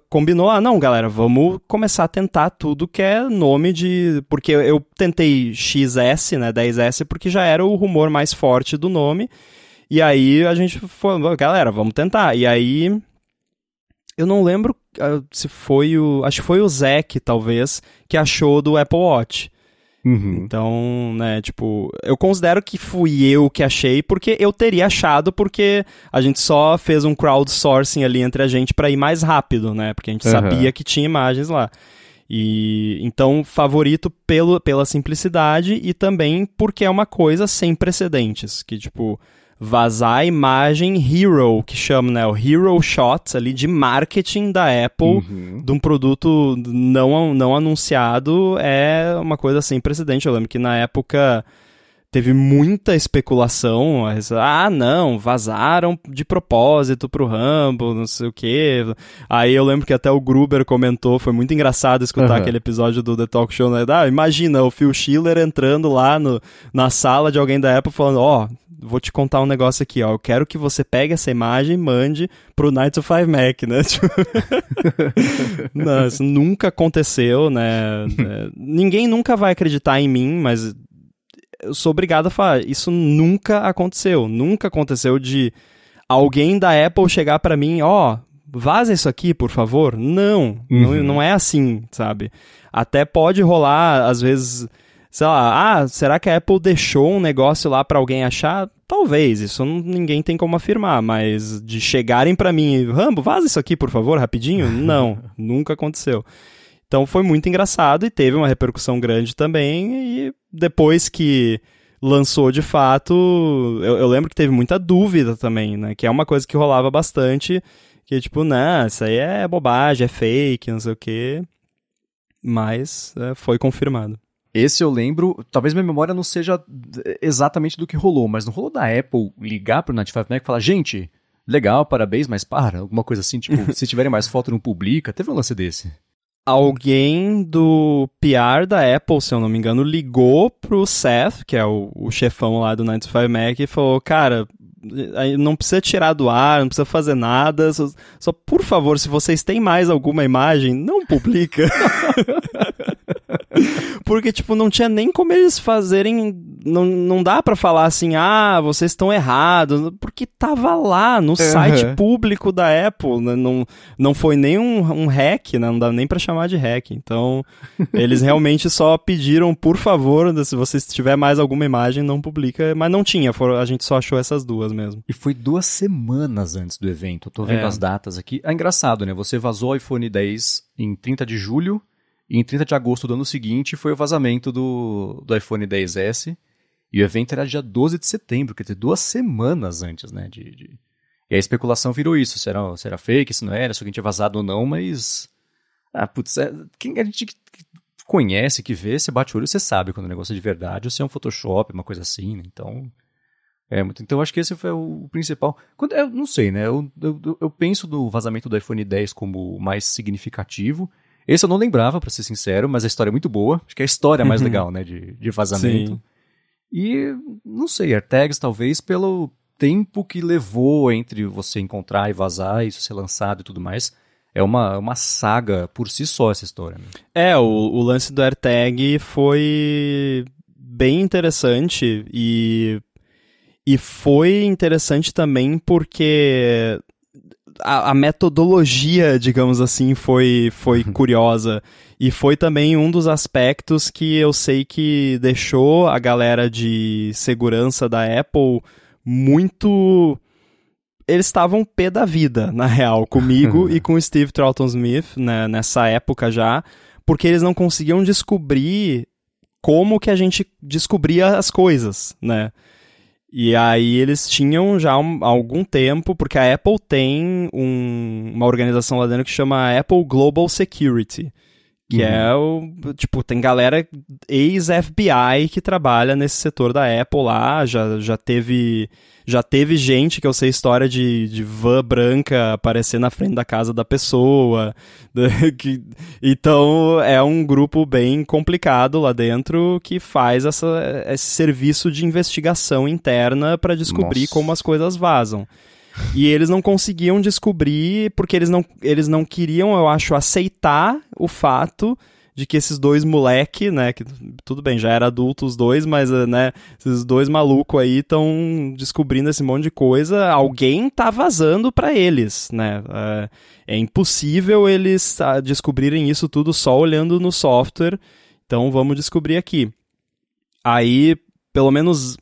combinou, ah, não, galera, vamos começar a tentar tudo que é nome de. Porque eu tentei XS, né, 10S, porque já era o rumor mais forte do nome. E aí a gente falou, galera, vamos tentar. E aí. Eu não lembro uh, se foi o. Acho que foi o Zack, talvez, que achou do Apple Watch. Uhum. Então, né, tipo, eu considero que fui eu que achei, porque eu teria achado, porque a gente só fez um crowdsourcing ali entre a gente para ir mais rápido, né? Porque a gente uhum. sabia que tinha imagens lá. E então, favorito pelo, pela simplicidade e também porque é uma coisa sem precedentes. Que, tipo, vazar a imagem hero, que chama, né? O hero shots ali de marketing da Apple uhum. de um produto não, não anunciado é uma coisa sem precedente. Eu lembro que na época teve muita especulação. Ah, não, vazaram de propósito pro Rambo, não sei o quê. Aí eu lembro que até o Gruber comentou, foi muito engraçado escutar uhum. aquele episódio do The Talk Show, né? Ah, imagina o Phil Schiller entrando lá no, na sala de alguém da Apple falando, ó, oh, vou te contar um negócio aqui, ó. Eu quero que você pegue essa imagem e mande pro Night to Five Mac, né? Tipo, não, isso nunca aconteceu, né? É, ninguém nunca vai acreditar em mim, mas eu sou obrigado a falar, isso nunca aconteceu. Nunca aconteceu de alguém da Apple chegar para mim, ó, oh, vaza isso aqui, por favor. Não, uhum. não, não é assim, sabe? Até pode rolar, às vezes sei lá, ah, será que a Apple deixou um negócio lá para alguém achar? Talvez, isso não, ninguém tem como afirmar, mas de chegarem para mim, Rambo, vaza isso aqui, por favor, rapidinho? Não, nunca aconteceu. Então foi muito engraçado e teve uma repercussão grande também. E depois que lançou de fato, eu, eu, lembro que teve muita dúvida também, né? Que é uma coisa que rolava bastante. Que tipo, não, isso aí é bobagem, é fake, não sei o quê. Mas é, foi confirmado. Esse eu lembro, talvez minha memória não seja exatamente do que rolou, mas não rolou da Apple ligar pro Native Mac e falar, gente, legal, parabéns, mas para, alguma coisa assim, tipo, se tiverem mais foto não publica, teve um lance desse. Alguém do PR da Apple, se eu não me engano, ligou pro Seth, que é o, o chefão lá do 95 Mac, e falou, cara, não precisa tirar do ar, não precisa fazer nada. Só, só, por favor, se vocês têm mais alguma imagem, não publica. Porque, tipo, não tinha nem como eles fazerem. Não, não dá para falar assim, ah, vocês estão errados. Porque tava lá no uhum. site público da Apple. Né? Não, não foi nem um, um hack, né? Não dá nem para chamar de hack. Então, eles realmente só pediram, por favor, se vocês tiver mais alguma imagem, não publica. Mas não tinha, a gente só achou essas duas mesmo. E foi duas semanas antes do evento. Eu tô vendo é. as datas aqui. É engraçado, né? Você vazou o iPhone 10 em 30 de julho e em 30 de agosto do ano seguinte foi o vazamento do, do iPhone 10S. E o evento era dia 12 de setembro, quer dizer, duas semanas antes, né? De, de... E a especulação virou isso: se era, fake, se não era, se alguém tinha vazado ou não, mas. Ah, putz, é... quem a gente conhece, que vê, você bate o olho, você sabe quando o negócio é de verdade, ou se é um Photoshop, uma coisa assim, né? Então. É, então acho que esse foi o principal. Quando, eu não sei, né? Eu, eu, eu penso do vazamento do iPhone 10 como mais significativo. Esse eu não lembrava, para ser sincero, mas a história é muito boa. Acho que é a história mais legal, né, de, de vazamento. Sim. E, não sei, AirTags talvez pelo tempo que levou entre você encontrar e vazar, isso ser lançado e tudo mais. É uma, uma saga por si só essa história. Né? É, o, o lance do AirTag foi bem interessante e, e foi interessante também porque a, a metodologia, digamos assim, foi, foi curiosa. E foi também um dos aspectos que eu sei que deixou a galera de segurança da Apple muito. Eles estavam pé da vida, na real, comigo e com o Steve Troughton Smith, né, nessa época já, porque eles não conseguiam descobrir como que a gente descobria as coisas, né? E aí eles tinham já um, algum tempo, porque a Apple tem um, uma organização lá dentro que chama Apple Global Security. Que uhum. é o. Tipo, tem galera ex-FBI que trabalha nesse setor da Apple lá, já, já teve já teve gente que eu sei história de, de van branca aparecer na frente da casa da pessoa. que, então é um grupo bem complicado lá dentro que faz essa, esse serviço de investigação interna para descobrir Nossa. como as coisas vazam. E eles não conseguiam descobrir porque eles não, eles não queriam, eu acho, aceitar o fato de que esses dois moleque, né, que tudo bem, já era adulto os dois, mas, eh, né, esses dois malucos aí estão descobrindo esse monte de coisa, alguém tá vazando para eles, né, é, é impossível eles ah, descobrirem isso tudo só olhando no software, então vamos descobrir aqui. Aí, pelo menos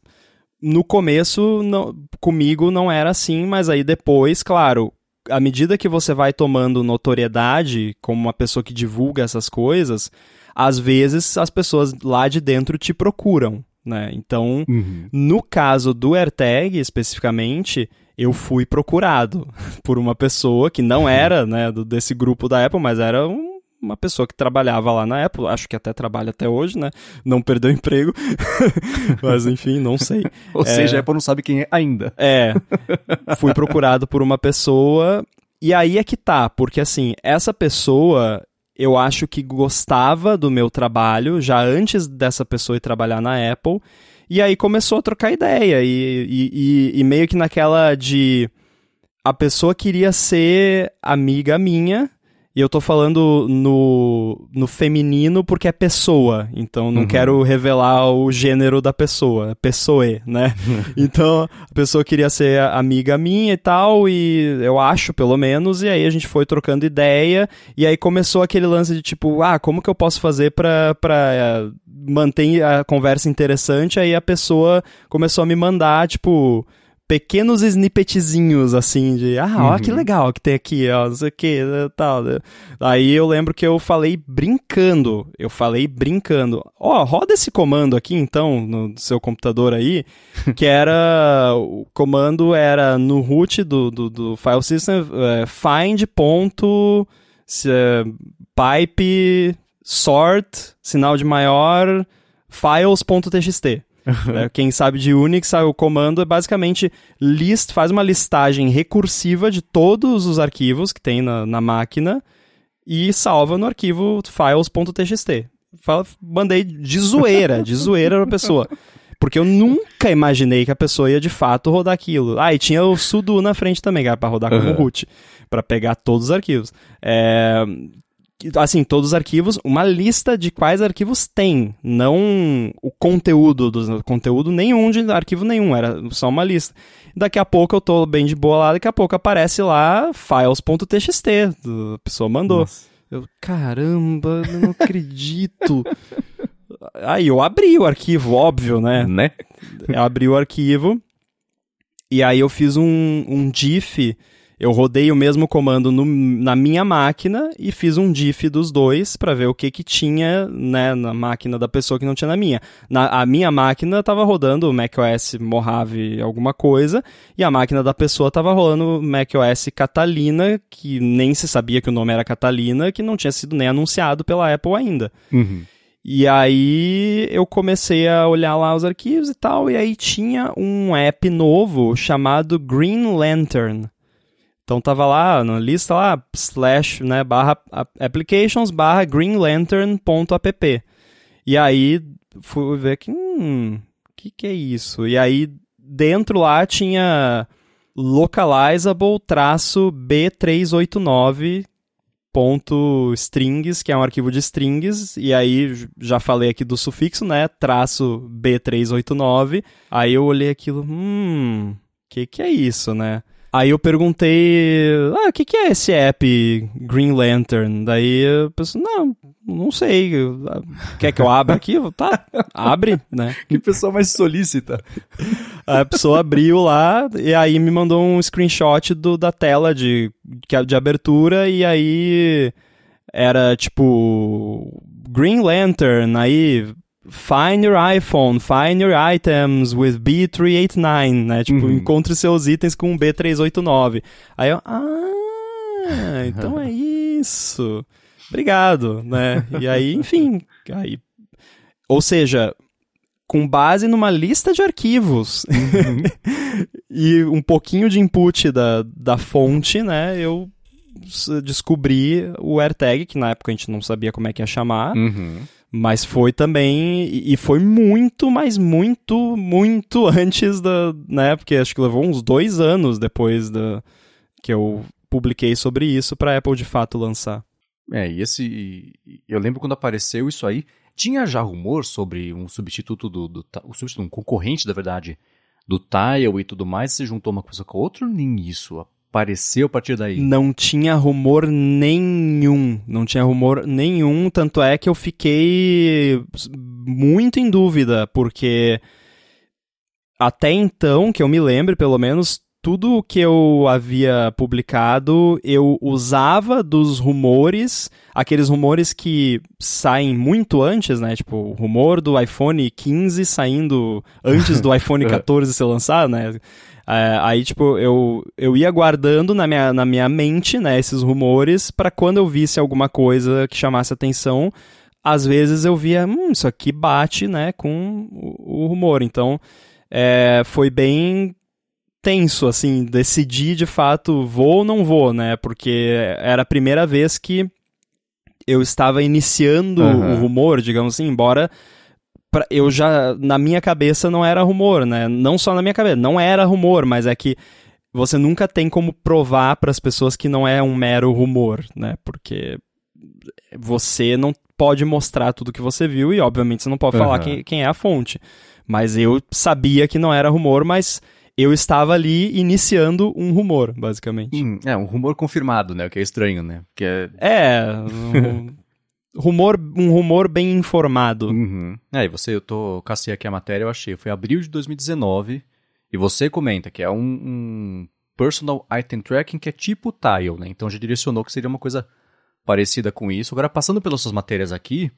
no começo, não, comigo não era assim, mas aí depois, claro, à medida que você vai tomando notoriedade como uma pessoa que divulga essas coisas, às vezes as pessoas lá de dentro te procuram, né? Então, uhum. no caso do AirTag especificamente, eu fui procurado por uma pessoa que não era, né, desse grupo da Apple, mas era um uma pessoa que trabalhava lá na Apple, acho que até trabalha até hoje, né? Não perdeu emprego, mas enfim, não sei. Ou é... seja, a Apple não sabe quem é ainda. É, fui procurado por uma pessoa e aí é que tá, porque assim, essa pessoa eu acho que gostava do meu trabalho já antes dessa pessoa ir trabalhar na Apple, e aí começou a trocar ideia, e, e, e, e meio que naquela de. A pessoa queria ser amiga minha, e eu tô falando no, no feminino porque é pessoa, então não uhum. quero revelar o gênero da pessoa, é pessoe, né? então a pessoa queria ser amiga minha e tal, e eu acho pelo menos, e aí a gente foi trocando ideia, e aí começou aquele lance de tipo, ah, como que eu posso fazer pra, pra uh, manter a conversa interessante? Aí a pessoa começou a me mandar, tipo pequenos snippetzinhos, assim, de, ah, ó, que uhum. legal que tem aqui, ó, não sei o que, tal. Aí eu lembro que eu falei brincando, eu falei brincando, ó, roda esse comando aqui, então, no seu computador aí, que era, o comando era no root do, do, do file system, é, find ponto, se, é, pipe, sort, sinal de maior, files.txt. Né? Quem sabe de Unix, o comando é basicamente list, faz uma listagem recursiva de todos os arquivos que tem na, na máquina e salva no arquivo files.txt. Mandei de zoeira, de zoeira pra pessoa. Porque eu nunca imaginei que a pessoa ia de fato rodar aquilo. Ah, e tinha o sudo na frente também, era pra rodar como root, para pegar todos os arquivos. É, assim, todos os arquivos, uma lista de quais arquivos tem, não o conteúdo do conteúdo nenhum de arquivo nenhum, era só uma lista. Daqui a pouco eu tô bem de boa lá, daqui a pouco aparece lá files.txt, a pessoa mandou. Nossa. Eu, caramba, eu não acredito. Aí eu abri o arquivo, óbvio, né? Né? Eu abri o arquivo e aí eu fiz um, um diff eu rodei o mesmo comando no, na minha máquina e fiz um diff dos dois para ver o que que tinha né, na máquina da pessoa que não tinha na minha. Na, a minha máquina estava rodando o macOS Mojave alguma coisa e a máquina da pessoa estava rolando o macOS Catalina, que nem se sabia que o nome era Catalina, que não tinha sido nem anunciado pela Apple ainda. Uhum. E aí eu comecei a olhar lá os arquivos e tal, e aí tinha um app novo chamado Green Lantern então tava lá na lista lá, slash, né, barra applications, barra greenlantern.app. E aí fui ver que, hum, que que é isso? E aí dentro lá tinha localizable traço B389 ponto strings, que é um arquivo de strings, e aí já falei aqui do sufixo, né, traço B389. Aí eu olhei aquilo, hum, que que é isso, né? Aí eu perguntei, ah, o que, que é esse app Green Lantern? Daí eu pensei, não, não sei. Quer que eu abra aqui? Tá, abre, né? Que pessoa mais solícita. A pessoa abriu lá e aí me mandou um screenshot do, da tela de, de abertura e aí era tipo Green Lantern, aí Find your iPhone, find your items with B389, né? Tipo, uhum. encontre seus itens com B389. Aí eu, ah, então é isso. Obrigado, né? E aí, enfim, aí, ou seja, com base numa lista de arquivos uhum. e um pouquinho de input da, da fonte, né? Eu descobri o AirTag, que na época a gente não sabia como é que ia chamar. Uhum. Mas foi também. E foi muito, mas muito, muito antes da. Né? Porque acho que levou uns dois anos depois da que eu publiquei sobre isso para Apple de fato lançar. É, e esse. Eu lembro quando apareceu isso aí. Tinha já rumor sobre um substituto do. do um substituto, um concorrente, da verdade, do Tile e tudo mais. Você juntou uma coisa com a outra ou nem isso? Apareceu a partir daí? Não tinha rumor nenhum. Não tinha rumor nenhum. Tanto é que eu fiquei muito em dúvida, porque até então, que eu me lembre, pelo menos, tudo que eu havia publicado, eu usava dos rumores, aqueles rumores que saem muito antes, né? Tipo, o rumor do iPhone 15 saindo antes do iPhone 14 ser lançado, né? É, aí, tipo, eu, eu ia guardando na minha, na minha mente, né, esses rumores, para quando eu visse alguma coisa que chamasse atenção, às vezes eu via, hum, isso aqui bate, né, com o, o rumor. Então, é, foi bem tenso, assim, decidir de fato vou ou não vou, né, porque era a primeira vez que eu estava iniciando uhum. o rumor, digamos assim, embora pra, eu já, na minha cabeça não era rumor, né? Não só na minha cabeça, não era rumor, mas é que você nunca tem como provar para as pessoas que não é um mero rumor, né? Porque você não pode mostrar tudo que você viu e, obviamente, você não pode uhum. falar quem, quem é a fonte. Mas eu sabia que não era rumor, mas eu estava ali iniciando um rumor, basicamente. Hum, é, um rumor confirmado, né? O que é estranho, né? Que é... é um, rumor, um rumor bem informado. Uhum. É, e você, eu tô, cacei aqui a matéria, eu achei, foi abril de 2019, e você comenta que é um, um personal item tracking que é tipo tile, né? Então já direcionou que seria uma coisa parecida com isso. Agora, passando pelas suas matérias aqui,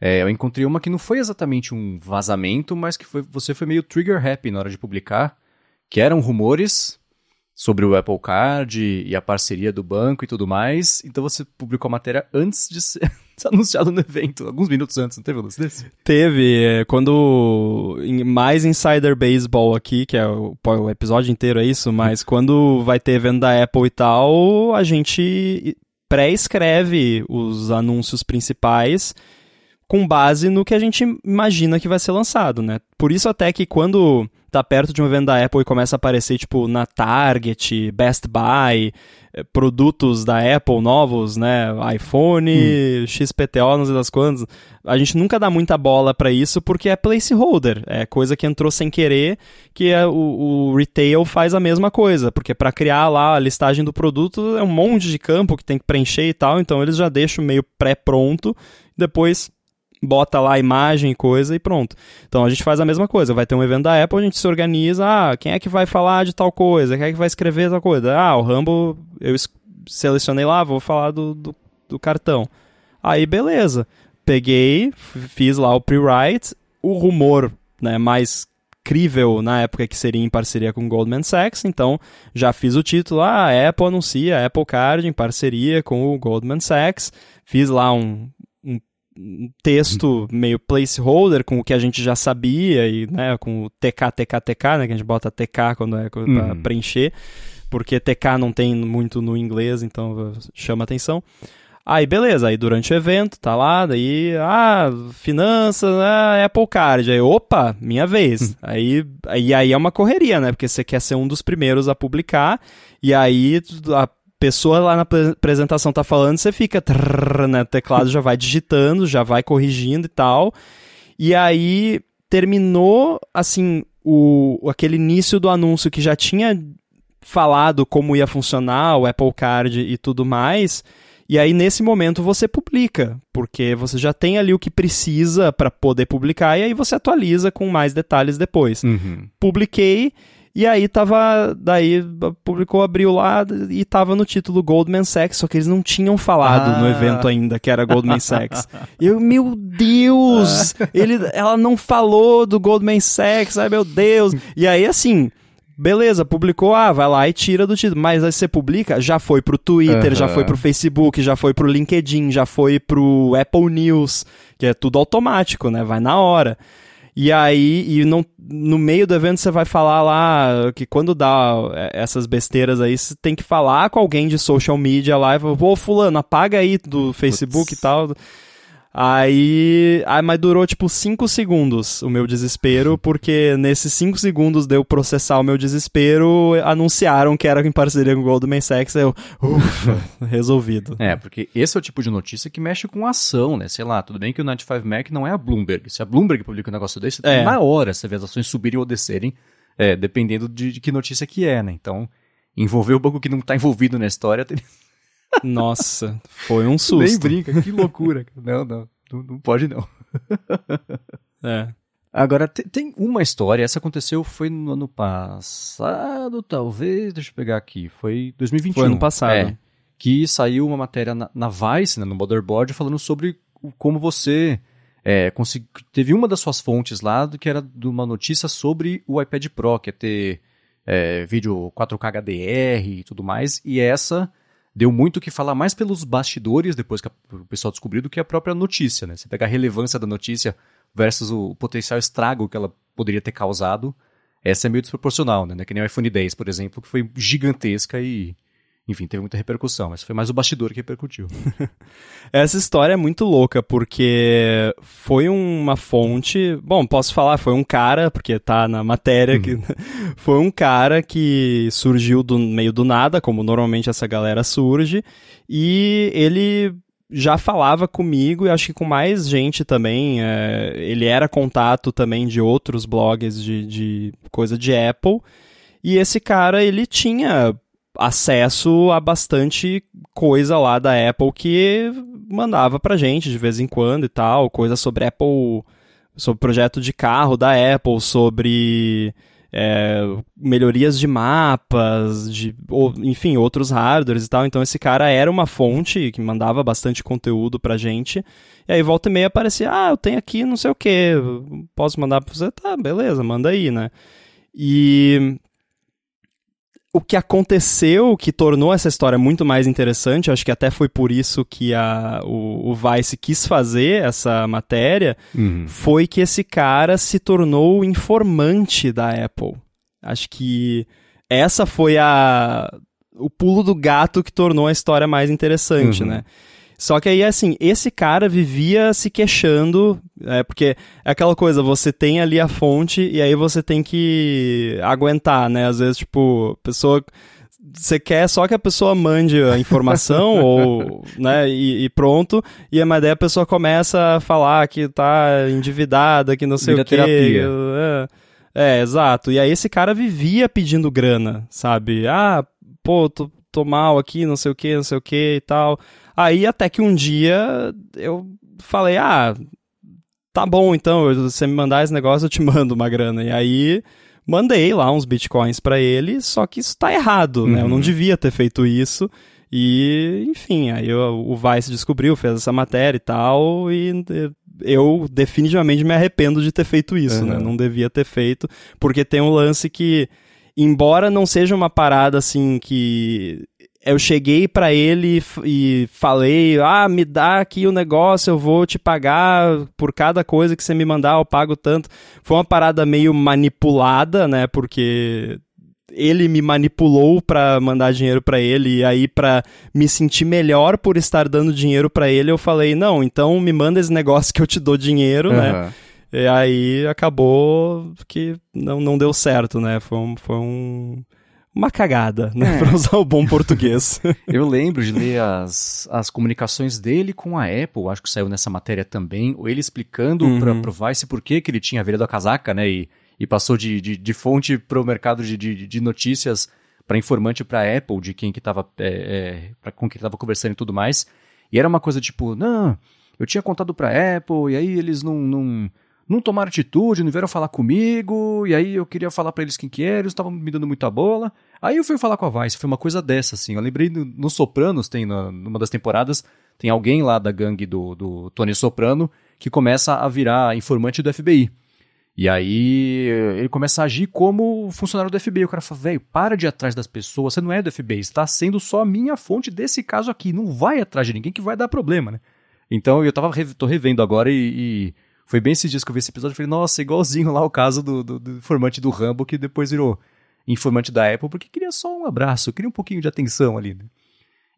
é, eu encontrei uma que não foi exatamente um vazamento, mas que foi, você foi meio trigger happy na hora de publicar, que eram rumores sobre o Apple Card e a parceria do banco e tudo mais. Então você publicou a matéria antes de ser anunciado no evento, alguns minutos antes, não teve um lance desse? Teve, é, quando mais Insider Baseball aqui, que é o, o episódio inteiro é isso, mas quando vai ter evento da Apple e tal, a gente pré-escreve os anúncios principais com base no que a gente imagina que vai ser lançado, né? Por isso até que quando tá perto de um evento da Apple e começa a aparecer, tipo, na Target, Best Buy, eh, produtos da Apple novos, né? iPhone, hum. XPTO, não sei das quantas. A gente nunca dá muita bola para isso porque é placeholder. É coisa que entrou sem querer, que é, o, o retail faz a mesma coisa. Porque para criar lá a listagem do produto é um monte de campo que tem que preencher e tal. Então eles já deixam meio pré-pronto. Depois bota lá a imagem e coisa e pronto. Então a gente faz a mesma coisa. Vai ter um evento da Apple, a gente se organiza. Ah, quem é que vai falar de tal coisa? Quem é que vai escrever tal coisa? Ah, o Rambo, eu selecionei lá, vou falar do, do, do cartão. Aí beleza. Peguei, fiz lá o pre-write. O rumor né, mais crível na época que seria em parceria com Goldman Sachs, então já fiz o título, ah, a Apple anuncia a Apple Card em parceria com o Goldman Sachs, fiz lá um, um texto meio placeholder com o que a gente já sabia e né, com o TK, TK, TK, né, que a gente bota TK quando é para uhum. preencher, porque TK não tem muito no inglês, então chama atenção. Aí beleza, aí durante o evento, tá lá, daí, ah, finanças, ah, Apple Card, aí, opa, minha vez. Hum. aí, aí, aí é uma correria, né, porque você quer ser um dos primeiros a publicar, e aí a pessoa lá na apresentação tá falando, você fica trrr, né, teclado já vai digitando, já vai corrigindo e tal. E aí terminou assim o aquele início do anúncio que já tinha falado como ia funcionar o Apple Card e tudo mais. E aí, nesse momento, você publica, porque você já tem ali o que precisa para poder publicar, e aí você atualiza com mais detalhes depois. Uhum. Publiquei, e aí tava. Daí publicou, abriu lá e tava no título Goldman Sachs, só que eles não tinham falado Ah. no evento ainda que era Goldman Sachs. E eu, meu Deus! Ele, ela não falou do Goldman Sachs, ai meu Deus! E aí, assim. Beleza, publicou, ah, vai lá e tira do título. Mas aí você publica, já foi pro Twitter, já Aham. foi pro Facebook, já foi pro LinkedIn, já foi pro Apple News, que é tudo automático, né? Vai na hora. E aí, e não, no meio do evento você vai falar lá que quando dá é, essas besteiras aí, você tem que falar com alguém de social media lá e falar, pô, fulano, apaga aí do Facebook e tal. Aí, aí, mas durou tipo 5 segundos o meu desespero, porque nesses 5 segundos deu processar o meu desespero, anunciaram que era em parceria com o Goldman Sachs, eu, ufa, resolvido. É, porque esse é o tipo de notícia que mexe com ação, né? Sei lá, tudo bem que o 95 Mac não é a Bloomberg. Se a Bloomberg publica um negócio desse, É. na hora você vê as ações subirem ou descerem, é, dependendo de, de que notícia que é, né? Então, envolver o banco que não tá envolvido na história. Nossa, foi um nem susto. brinca, que loucura. não, não, não, não pode não. É. Agora, te- tem uma história, essa aconteceu, foi no ano passado, talvez, deixa eu pegar aqui, foi 2021. Foi ano passado. É, que saiu uma matéria na, na Vice, né, no Motherboard, falando sobre como você é, consegui- teve uma das suas fontes lá do que era de uma notícia sobre o iPad Pro, que ia ter é, vídeo 4K HDR e tudo mais, e essa deu muito o que falar mais pelos bastidores, depois que o pessoal descobriu, do que a própria notícia, né? Você pega a relevância da notícia versus o potencial estrago que ela poderia ter causado, essa é meio desproporcional, né? Que nem o iPhone 10, por exemplo, que foi gigantesca e, enfim, teve muita repercussão, mas foi mais o bastidor que repercutiu. Essa história é muito louca, porque foi uma fonte. Bom, posso falar, foi um cara, porque tá na matéria que. foi um cara que surgiu do meio do nada, como normalmente essa galera surge, e ele já falava comigo e acho que com mais gente também. é, ele era contato também de outros blogs de, de coisa de Apple. E esse cara, ele tinha acesso a bastante coisa lá da Apple que mandava pra gente de vez em quando e tal, coisa sobre Apple, sobre projeto de carro da Apple, sobre é, melhorias de mapas, de, ou, enfim, outros hardwares e tal. Então esse cara era uma fonte que mandava bastante conteúdo pra gente. E aí volta e meia aparecia, ah, eu tenho aqui não sei o que, posso mandar pra você? Tá, beleza, manda aí, né? E o que aconteceu que tornou essa história muito mais interessante, acho que até foi por isso que a, o, o Vice quis fazer essa matéria, foi que esse cara se tornou informante da Apple. Acho que essa foi a o pulo do gato que tornou a história mais interessante, Uhum. né? Só que aí, assim, esse cara vivia se queixando, é, porque é aquela coisa, você tem ali a fonte e aí você tem que aguentar, né? Às vezes, tipo, pessoa. Você quer só que a pessoa mande a informação, ou, né, e, e pronto, e mas daí a pessoa começa a falar que tá endividada, que não sei Vira o quê. terapia. É, é, exato. E aí esse cara vivia pedindo grana, sabe? Ah, pô, tô, tô mal aqui, não sei o que, não sei o que e tal. Aí até que um dia eu falei, ah, tá bom então, eu- você me mandar esse negócio, eu te mando uma grana. E aí mandei lá uns bitcoins pra ele, só que isso tá errado, né? Eu não Uhum. devia ter feito isso. E, enfim, aí eu- o Vice descobriu, fez essa matéria e tal, e eh, eu definitivamente me arrependo de ter feito isso, né? Uhum. Não devia ter feito, porque tem um lance que, embora não seja uma parada assim que eu cheguei pra ele e falei, ah, me dá aqui o negócio, eu vou te pagar por cada coisa que você me mandar, eu pago tanto. Foi uma parada meio manipulada, né? Porque ele me manipulou pra mandar dinheiro pra ele e aí pra me sentir melhor por estar dando dinheiro pra ele, eu falei, não, então me manda esse negócio que eu te dou dinheiro, né? Aham. E aí acabou que não, não deu certo, né? Foi, um, foi um, uma cagada, né? É. Pra usar o bom português. Eu lembro de ler as, as comunicações dele com a Apple, acho que saiu nessa matéria também, ou ele explicando Uhum. para pro Vice por que, que ele tinha virado a casaca, né, e, e passou de, de, de fonte para o mercado de, de, de notícias para informante para Apple de quem que tava, é, é, com quem tava conversando e tudo mais. E era uma coisa tipo, não, eu tinha contado para Apple e aí eles não, não, não tomaram atitude, não vieram falar comigo, e aí eu queria falar para eles quem que era, eles estavam me dando muita bola. Aí eu fui falar com a Vice, foi uma coisa dessa, assim. Eu lembrei no, no Sopranos, tem na, numa das temporadas, tem alguém lá da gangue do, do Tony Soprano que começa a virar informante do FBI. E aí ele começa a agir como funcionário do FBI. O cara fala, velho, para de ir atrás das pessoas, você não é do FBI, está sendo só a minha fonte desse caso aqui. Não vai atrás de ninguém que vai dar problema, né? Então eu tava, tô revendo agora e, e foi bem esses dias que eu vi esse episódio. Eu falei, nossa, igualzinho lá o caso do, do, do informante do Rambo, que depois virou informante da Apple, porque queria só um abraço, queria um pouquinho de atenção ali, né?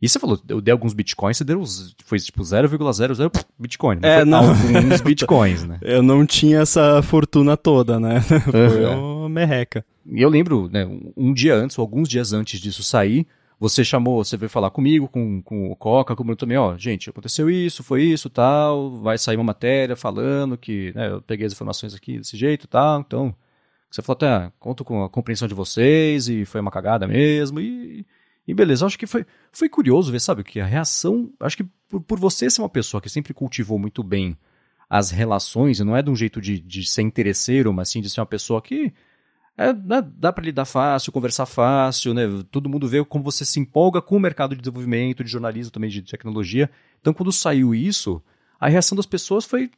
E você falou, eu dei alguns bitcoins, você deu, foi tipo 0,00 bitcoin. Não é, não. Alguns bitcoins, né? Eu não tinha essa fortuna toda, né? Foi uma merreca. E eu lembro, né, um dia antes, ou alguns dias antes disso sair, você chamou, você veio falar comigo, com, com o Coca, com o Bruno também, ó, gente, aconteceu isso, foi isso, tal, vai sair uma matéria falando que, né, eu peguei as informações aqui desse jeito, tal, então, você falou até, ah, conto com a compreensão de vocês, e foi uma cagada mesmo, e e beleza, acho que foi, foi curioso ver, sabe, que a reação. Acho que por, por você ser uma pessoa que sempre cultivou muito bem as relações, e não é de um jeito de, de ser interesseiro, mas sim de ser uma pessoa que. É, dá, dá para lidar fácil, conversar fácil, né? Todo mundo vê como você se empolga com o mercado de desenvolvimento, de jornalismo, também de tecnologia. Então, quando saiu isso, a reação das pessoas foi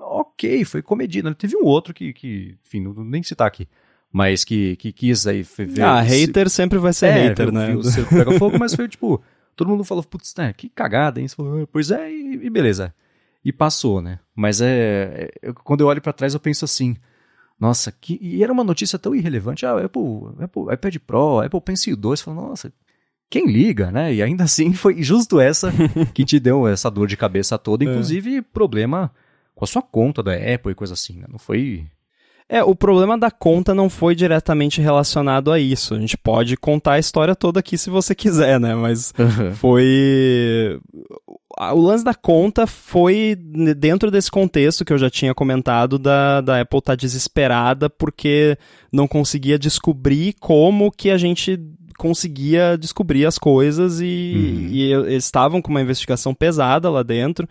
ok, foi comedida. Teve um outro que, que enfim, não, nem citar aqui mas que, que quis aí ver. Ah, hater sempre vai ser é, hater, né? O circo pega fogo, mas foi tipo, todo mundo falou, putz, né, que cagada, hein? Falou, ah, pois é, e, e, beleza. E passou, né? Mas é, é quando eu olho para trás eu penso assim, nossa, que, e era uma notícia tão irrelevante, ah, Apple, Apple iPad Pro, Apple Pencil 2, falou, nossa, quem liga, né? E ainda assim foi justo essa que te deu essa dor de cabeça toda, é. inclusive é. problema com a sua conta da Apple e coisa assim, né? Não foi é, o problema da conta não foi diretamente relacionado a isso. A gente pode contar a história toda aqui se você quiser, né? Mas uhum. foi. O lance da conta foi dentro desse contexto que eu já tinha comentado da, da Apple estar tá desesperada porque não conseguia descobrir como que a gente conseguia descobrir as coisas e, uhum. e eles estavam com uma investigação pesada lá dentro.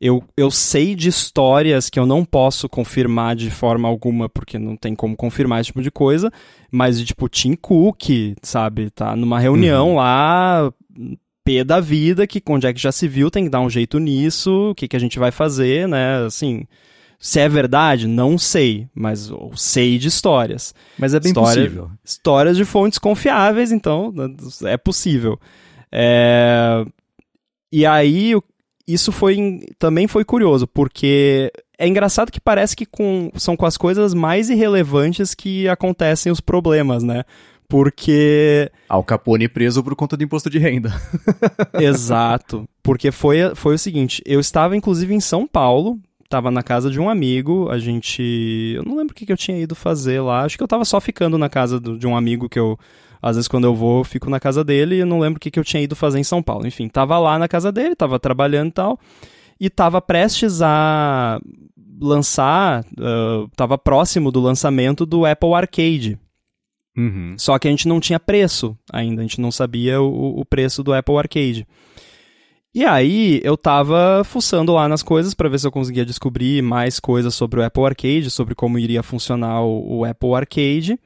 Eu, eu sei de histórias que eu não posso confirmar de forma alguma, porque não tem como confirmar esse tipo de coisa, mas de tipo Tim Cook, sabe? Tá numa reunião uhum. lá, pé da vida, que onde é que já se viu, tem que dar um jeito nisso, o que, que a gente vai fazer, né? Assim. Se é verdade, não sei, mas eu sei de histórias. Mas é bem História, possível. Histórias de fontes confiáveis, então é possível. É... E aí, isso foi também foi curioso, porque é engraçado que parece que com, são com as coisas mais irrelevantes que acontecem os problemas, né? Porque. Al Capone preso por conta do imposto de renda. Exato. Porque foi, foi o seguinte: eu estava inclusive em São Paulo, estava na casa de um amigo, a gente. Eu não lembro o que, que eu tinha ido fazer lá, acho que eu estava só ficando na casa do, de um amigo que eu às vezes, quando eu vou, eu fico na casa dele e eu não lembro o que, que eu tinha ido fazer em São Paulo. Enfim, tava lá na casa dele, tava trabalhando e tal, e tava prestes a lançar, uh, tava próximo do lançamento do Apple Arcade. Uhum. Só que a gente não tinha preço ainda, a gente não sabia o, o preço do Apple Arcade. E aí eu tava fuçando lá nas coisas para ver se eu conseguia descobrir mais coisas sobre o Apple Arcade, sobre como iria funcionar o, o Apple Arcade.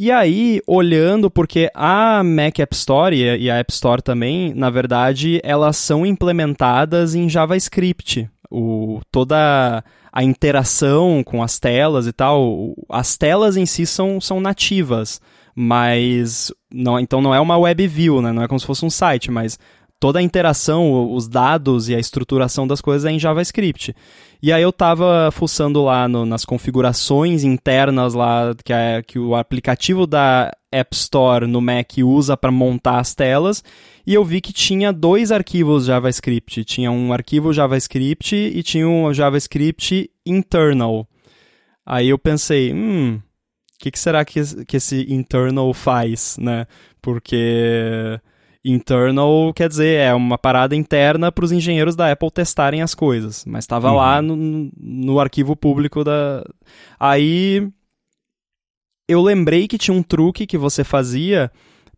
E aí, olhando, porque a Mac App Store e a App Store também, na verdade, elas são implementadas em JavaScript. O, toda a interação com as telas e tal, as telas em si são, são nativas, mas não, então não é uma web view, né? não é como se fosse um site, mas toda a interação, os dados e a estruturação das coisas é em JavaScript. E aí eu tava fuçando lá no, nas configurações internas lá que, é, que o aplicativo da App Store no Mac usa para montar as telas, e eu vi que tinha dois arquivos JavaScript. Tinha um arquivo JavaScript e tinha um JavaScript internal. Aí eu pensei, hum, o que, que será que, que esse internal faz, né? Porque Internal quer dizer, é uma parada interna para os engenheiros da Apple testarem as coisas, mas estava uhum. lá no, no arquivo público da. Aí eu lembrei que tinha um truque que você fazia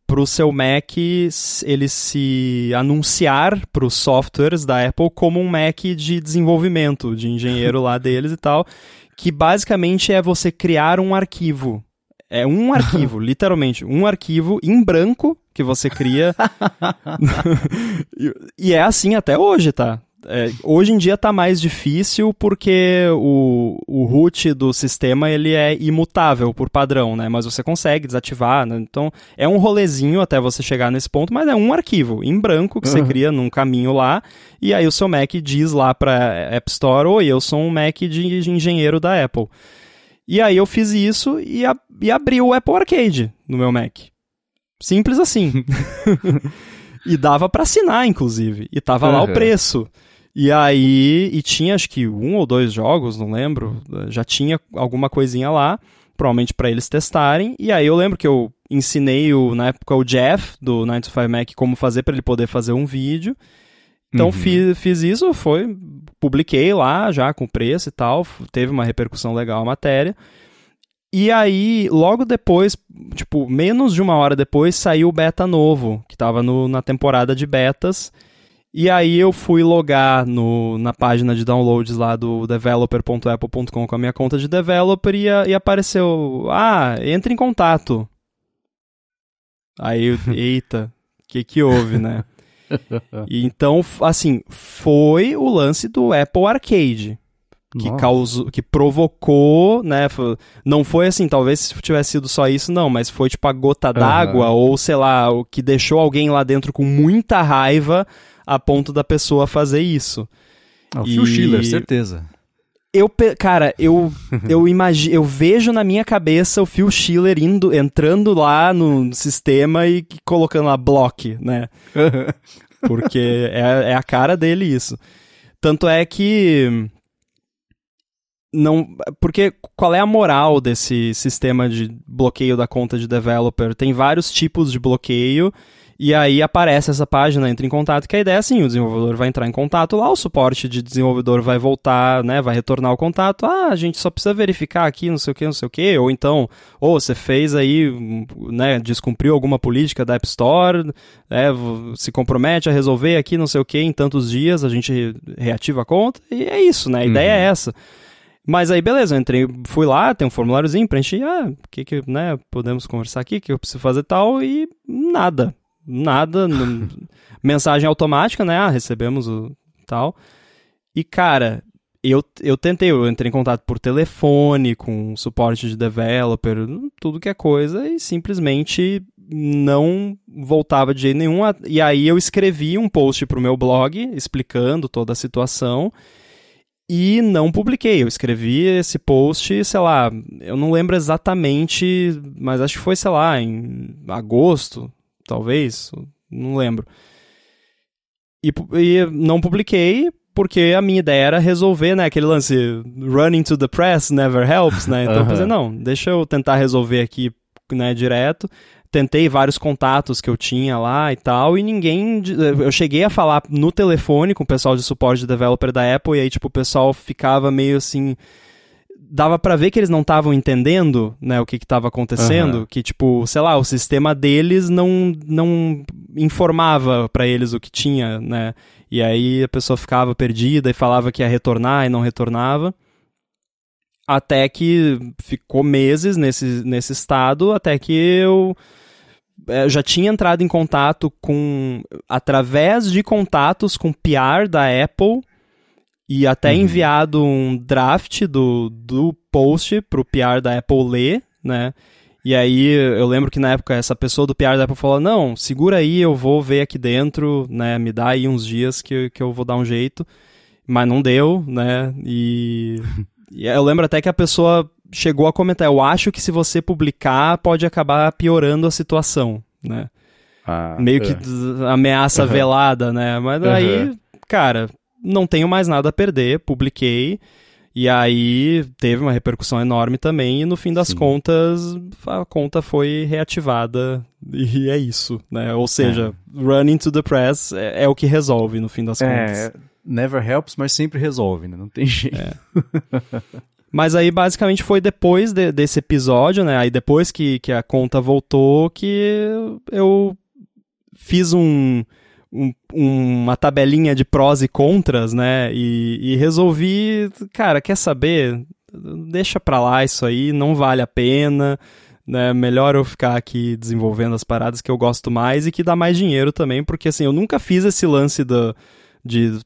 pro seu Mac ele se anunciar para os softwares da Apple como um Mac de desenvolvimento, de engenheiro lá deles e tal, que basicamente é você criar um arquivo. É um arquivo, literalmente, um arquivo em branco que você cria. e é assim até hoje, tá? É, hoje em dia tá mais difícil porque o, o root do sistema ele é imutável por padrão, né? Mas você consegue desativar, né? Então é um rolezinho até você chegar nesse ponto, mas é um arquivo em branco que uhum. você cria num caminho lá e aí o seu Mac diz lá para App Store, oi, eu sou um Mac de engenheiro da Apple. E aí eu fiz isso e, a, e abri o Apple Arcade no meu Mac. Simples assim. e dava para assinar, inclusive. E tava uhum. lá o preço. E aí, e tinha acho que um ou dois jogos, não lembro, já tinha alguma coisinha lá, provavelmente para eles testarem. E aí eu lembro que eu ensinei o, na época o Jeff do 95 Mac como fazer para ele poder fazer um vídeo. Então uhum. fiz, fiz isso, foi, publiquei lá já com preço e tal, teve uma repercussão legal a matéria. E aí, logo depois, tipo, menos de uma hora depois, saiu o beta novo, que estava na temporada de betas. E aí eu fui logar no, na página de downloads lá do developer.apple.com com a minha conta de developer e, e apareceu, ah, entre em contato. Aí, eita, o que que houve, né? e então, assim, foi o lance do Apple Arcade que Nossa. causou, que provocou, né? Não foi assim, talvez se tivesse sido só isso, não, mas foi tipo a gota d'água uhum. ou sei lá, o que deixou alguém lá dentro com muita raiva a ponto da pessoa fazer isso. Ah, o e... Phil Schiller, certeza. Eu, cara, eu eu imagino, eu vejo na minha cabeça o Phil Schiller indo, entrando lá no sistema e colocando lá block, né? Porque é, é a cara dele isso. Tanto é que não porque qual é a moral desse sistema de bloqueio da conta de developer tem vários tipos de bloqueio e aí aparece essa página, entra em contato, que a ideia é assim, o desenvolvedor vai entrar em contato lá, o suporte de desenvolvedor vai voltar, né, vai retornar o contato, ah, a gente só precisa verificar aqui, não sei o que, não sei o que, ou então, ou você fez aí, né, descumpriu alguma política da App Store, né, se compromete a resolver aqui, não sei o que, em tantos dias, a gente reativa a conta, e é isso, né, a uhum. ideia é essa. Mas aí, beleza, eu entrei, fui lá, tem um formuláriozinho, preenchi, ah, o que que, né, podemos conversar aqui, o que eu preciso fazer tal, e nada nada, mensagem automática, né? Ah, recebemos o tal. E, cara, eu, eu tentei, eu entrei em contato por telefone, com suporte de developer, tudo que é coisa, e simplesmente não voltava de jeito nenhum. E aí eu escrevi um post pro meu blog explicando toda a situação e não publiquei. Eu escrevi esse post, sei lá, eu não lembro exatamente, mas acho que foi, sei lá, em agosto, talvez, não lembro. E, e não publiquei porque a minha ideia era resolver, né, aquele lance running to the press never helps, né? Então eu pensei, não, deixa eu tentar resolver aqui, né, direto. Tentei vários contatos que eu tinha lá e tal, e ninguém. Eu cheguei a falar no telefone com o pessoal de suporte de developer da Apple, e aí, tipo, o pessoal ficava meio assim dava para ver que eles não estavam entendendo, né, o que estava acontecendo, uhum. que tipo, sei lá, o sistema deles não não informava para eles o que tinha, né? E aí a pessoa ficava perdida e falava que ia retornar e não retornava. Até que ficou meses nesse, nesse estado, até que eu é, já tinha entrado em contato com através de contatos com PR da Apple e até uhum. enviado um draft do, do post pro PR da Apple ler, né? E aí eu lembro que na época essa pessoa do PR da Apple falou: "Não, segura aí, eu vou ver aqui dentro, né? Me dá aí uns dias que, que eu vou dar um jeito". Mas não deu, né? E, e eu lembro até que a pessoa chegou a comentar: "Eu acho que se você publicar pode acabar piorando a situação", né? Ah, Meio que é. ameaça velada, né? Mas uhum. cara, não tenho mais nada a perder, publiquei. E aí teve uma repercussão enorme também, e no fim das Sim. contas, a conta foi reativada, e é isso, né? Ou seja, é. running to the press é, é, o que resolve no fim das é, contas. Never helps, mas sempre resolve, né? Não tem jeito. É. Mas aí basicamente foi depois de, desse episódio, né? Aí depois que, que a conta voltou que eu fiz um, um, uma tabelinha de prós e contras, né? E, e resolvi, cara, quer saber? Deixa pra lá isso aí, não vale a pena. Né, melhor eu ficar aqui desenvolvendo as paradas que eu gosto mais e que dá mais dinheiro também, porque assim, eu nunca fiz esse lance do, de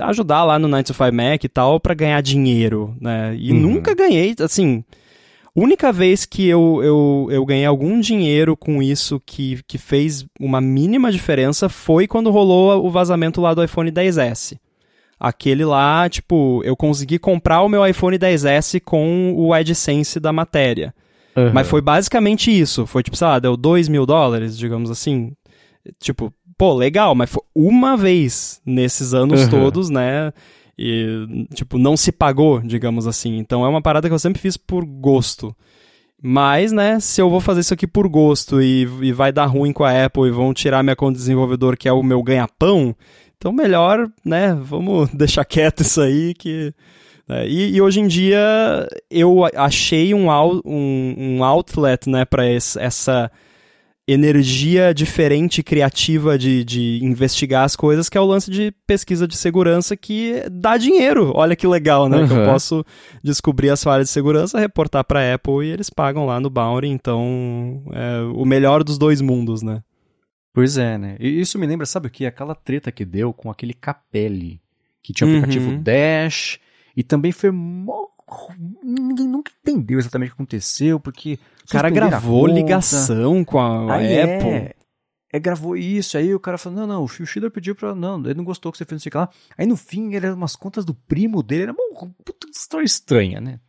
ajudar lá no 9 to 5 Mac e tal para ganhar dinheiro, né? E uhum. nunca ganhei, assim, única vez que eu, eu, eu ganhei algum dinheiro com isso que, que fez uma mínima diferença foi quando rolou o vazamento lá do iPhone 10S. Aquele lá, tipo, eu consegui comprar o meu iPhone 10S com o AdSense da matéria. Uhum. Mas foi basicamente isso. Foi tipo, sei lá, deu 2 mil dólares, digamos assim. Tipo, pô, legal, mas foi uma vez nesses anos uhum. todos, né? E, tipo, não se pagou, digamos assim. Então é uma parada que eu sempre fiz por gosto. Mas, né, se eu vou fazer isso aqui por gosto e, e vai dar ruim com a Apple e vão tirar minha conta de desenvolvedor, que é o meu ganha-pão, então melhor, né, vamos deixar quieto isso aí que... Né, e, e, hoje em dia eu achei um, um, um outlet, né, para essa energia diferente, criativa de, de investigar as coisas, que é o lance de pesquisa de segurança que dá dinheiro. Olha que legal, né? Uhum. Que eu posso descobrir as falhas de segurança, reportar para Apple e eles pagam lá no Bounty. Então, é o melhor dos dois mundos, né? Pois é, né? E isso me lembra, sabe o que? Aquela treta que deu com aquele Capelli, que tinha o aplicativo uhum. Dash e também foi mó ninguém nunca entendeu exatamente o que aconteceu, porque. O cara gravou ligação com a, a Apple. É, é, gravou isso, aí o cara falou, não, não, o Schiller pediu pra, não, ele não gostou que você fez isso lá. Aí no fim, era umas contas do primo dele, era uma puta história estranha, né?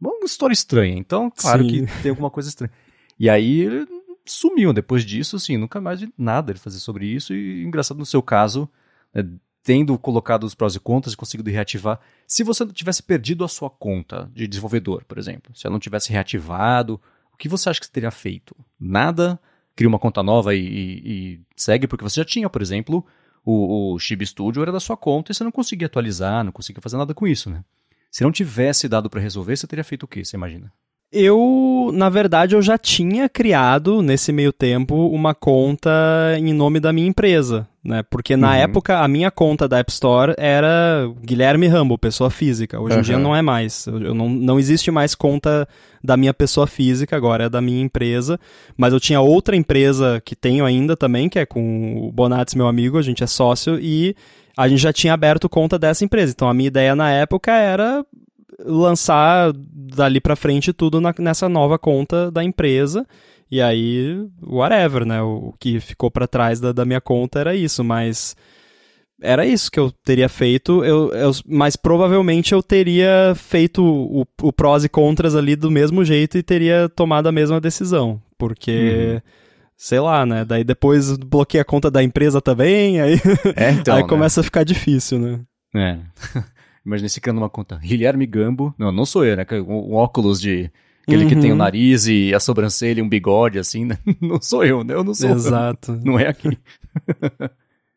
Uma história estranha, então, claro Sim. que tem alguma coisa estranha. E aí ele sumiu, depois disso, assim, nunca mais vi nada ele fazer sobre isso, e engraçado no seu caso, né, tendo colocado os prós e contras e conseguido reativar. Se você tivesse perdido a sua conta de desenvolvedor, por exemplo, se ela não tivesse reativado, o que você acha que você teria feito? Nada? Cria uma conta nova e, e, e segue, porque você já tinha, por exemplo, o, o Chibi Studio era da sua conta e você não conseguia atualizar, não conseguia fazer nada com isso, né? Se não tivesse dado para resolver, você teria feito o quê, você imagina? Eu, na verdade, eu já tinha criado, nesse meio tempo, uma conta em nome da minha empresa, né? Porque na uhum. época, a minha conta da App Store era Guilherme Rambo, pessoa física. Hoje uhum. em dia não é mais. Eu não, não existe mais conta da minha pessoa física, agora é da minha empresa. Mas eu tinha outra empresa que tenho ainda também, que é com o Bonates, meu amigo, a gente é sócio, e a gente já tinha aberto conta dessa empresa. Então a minha ideia na época era lançar dali para frente tudo na, nessa nova conta da empresa. E aí, whatever, né? O, que ficou para trás da, da minha conta era isso, mas era isso que eu teria feito, eu, eu, mas provavelmente eu teria feito o, o, prós e contras ali do mesmo jeito e teria tomado a mesma decisão, porque, uhum. sei lá, né, daí depois bloqueei a conta da empresa também, aí, é, então, aí né? começa a ficar difícil, né. É. Imagina se criando uma conta. Guilherme Gambo. Não, não sou eu, né? Um, um óculos de. Aquele uhum. que tem o uhum. nariz e a sobrancelha e um bigode, assim, né? Não sou eu, né? Eu não sou. Exato. Não é aqui.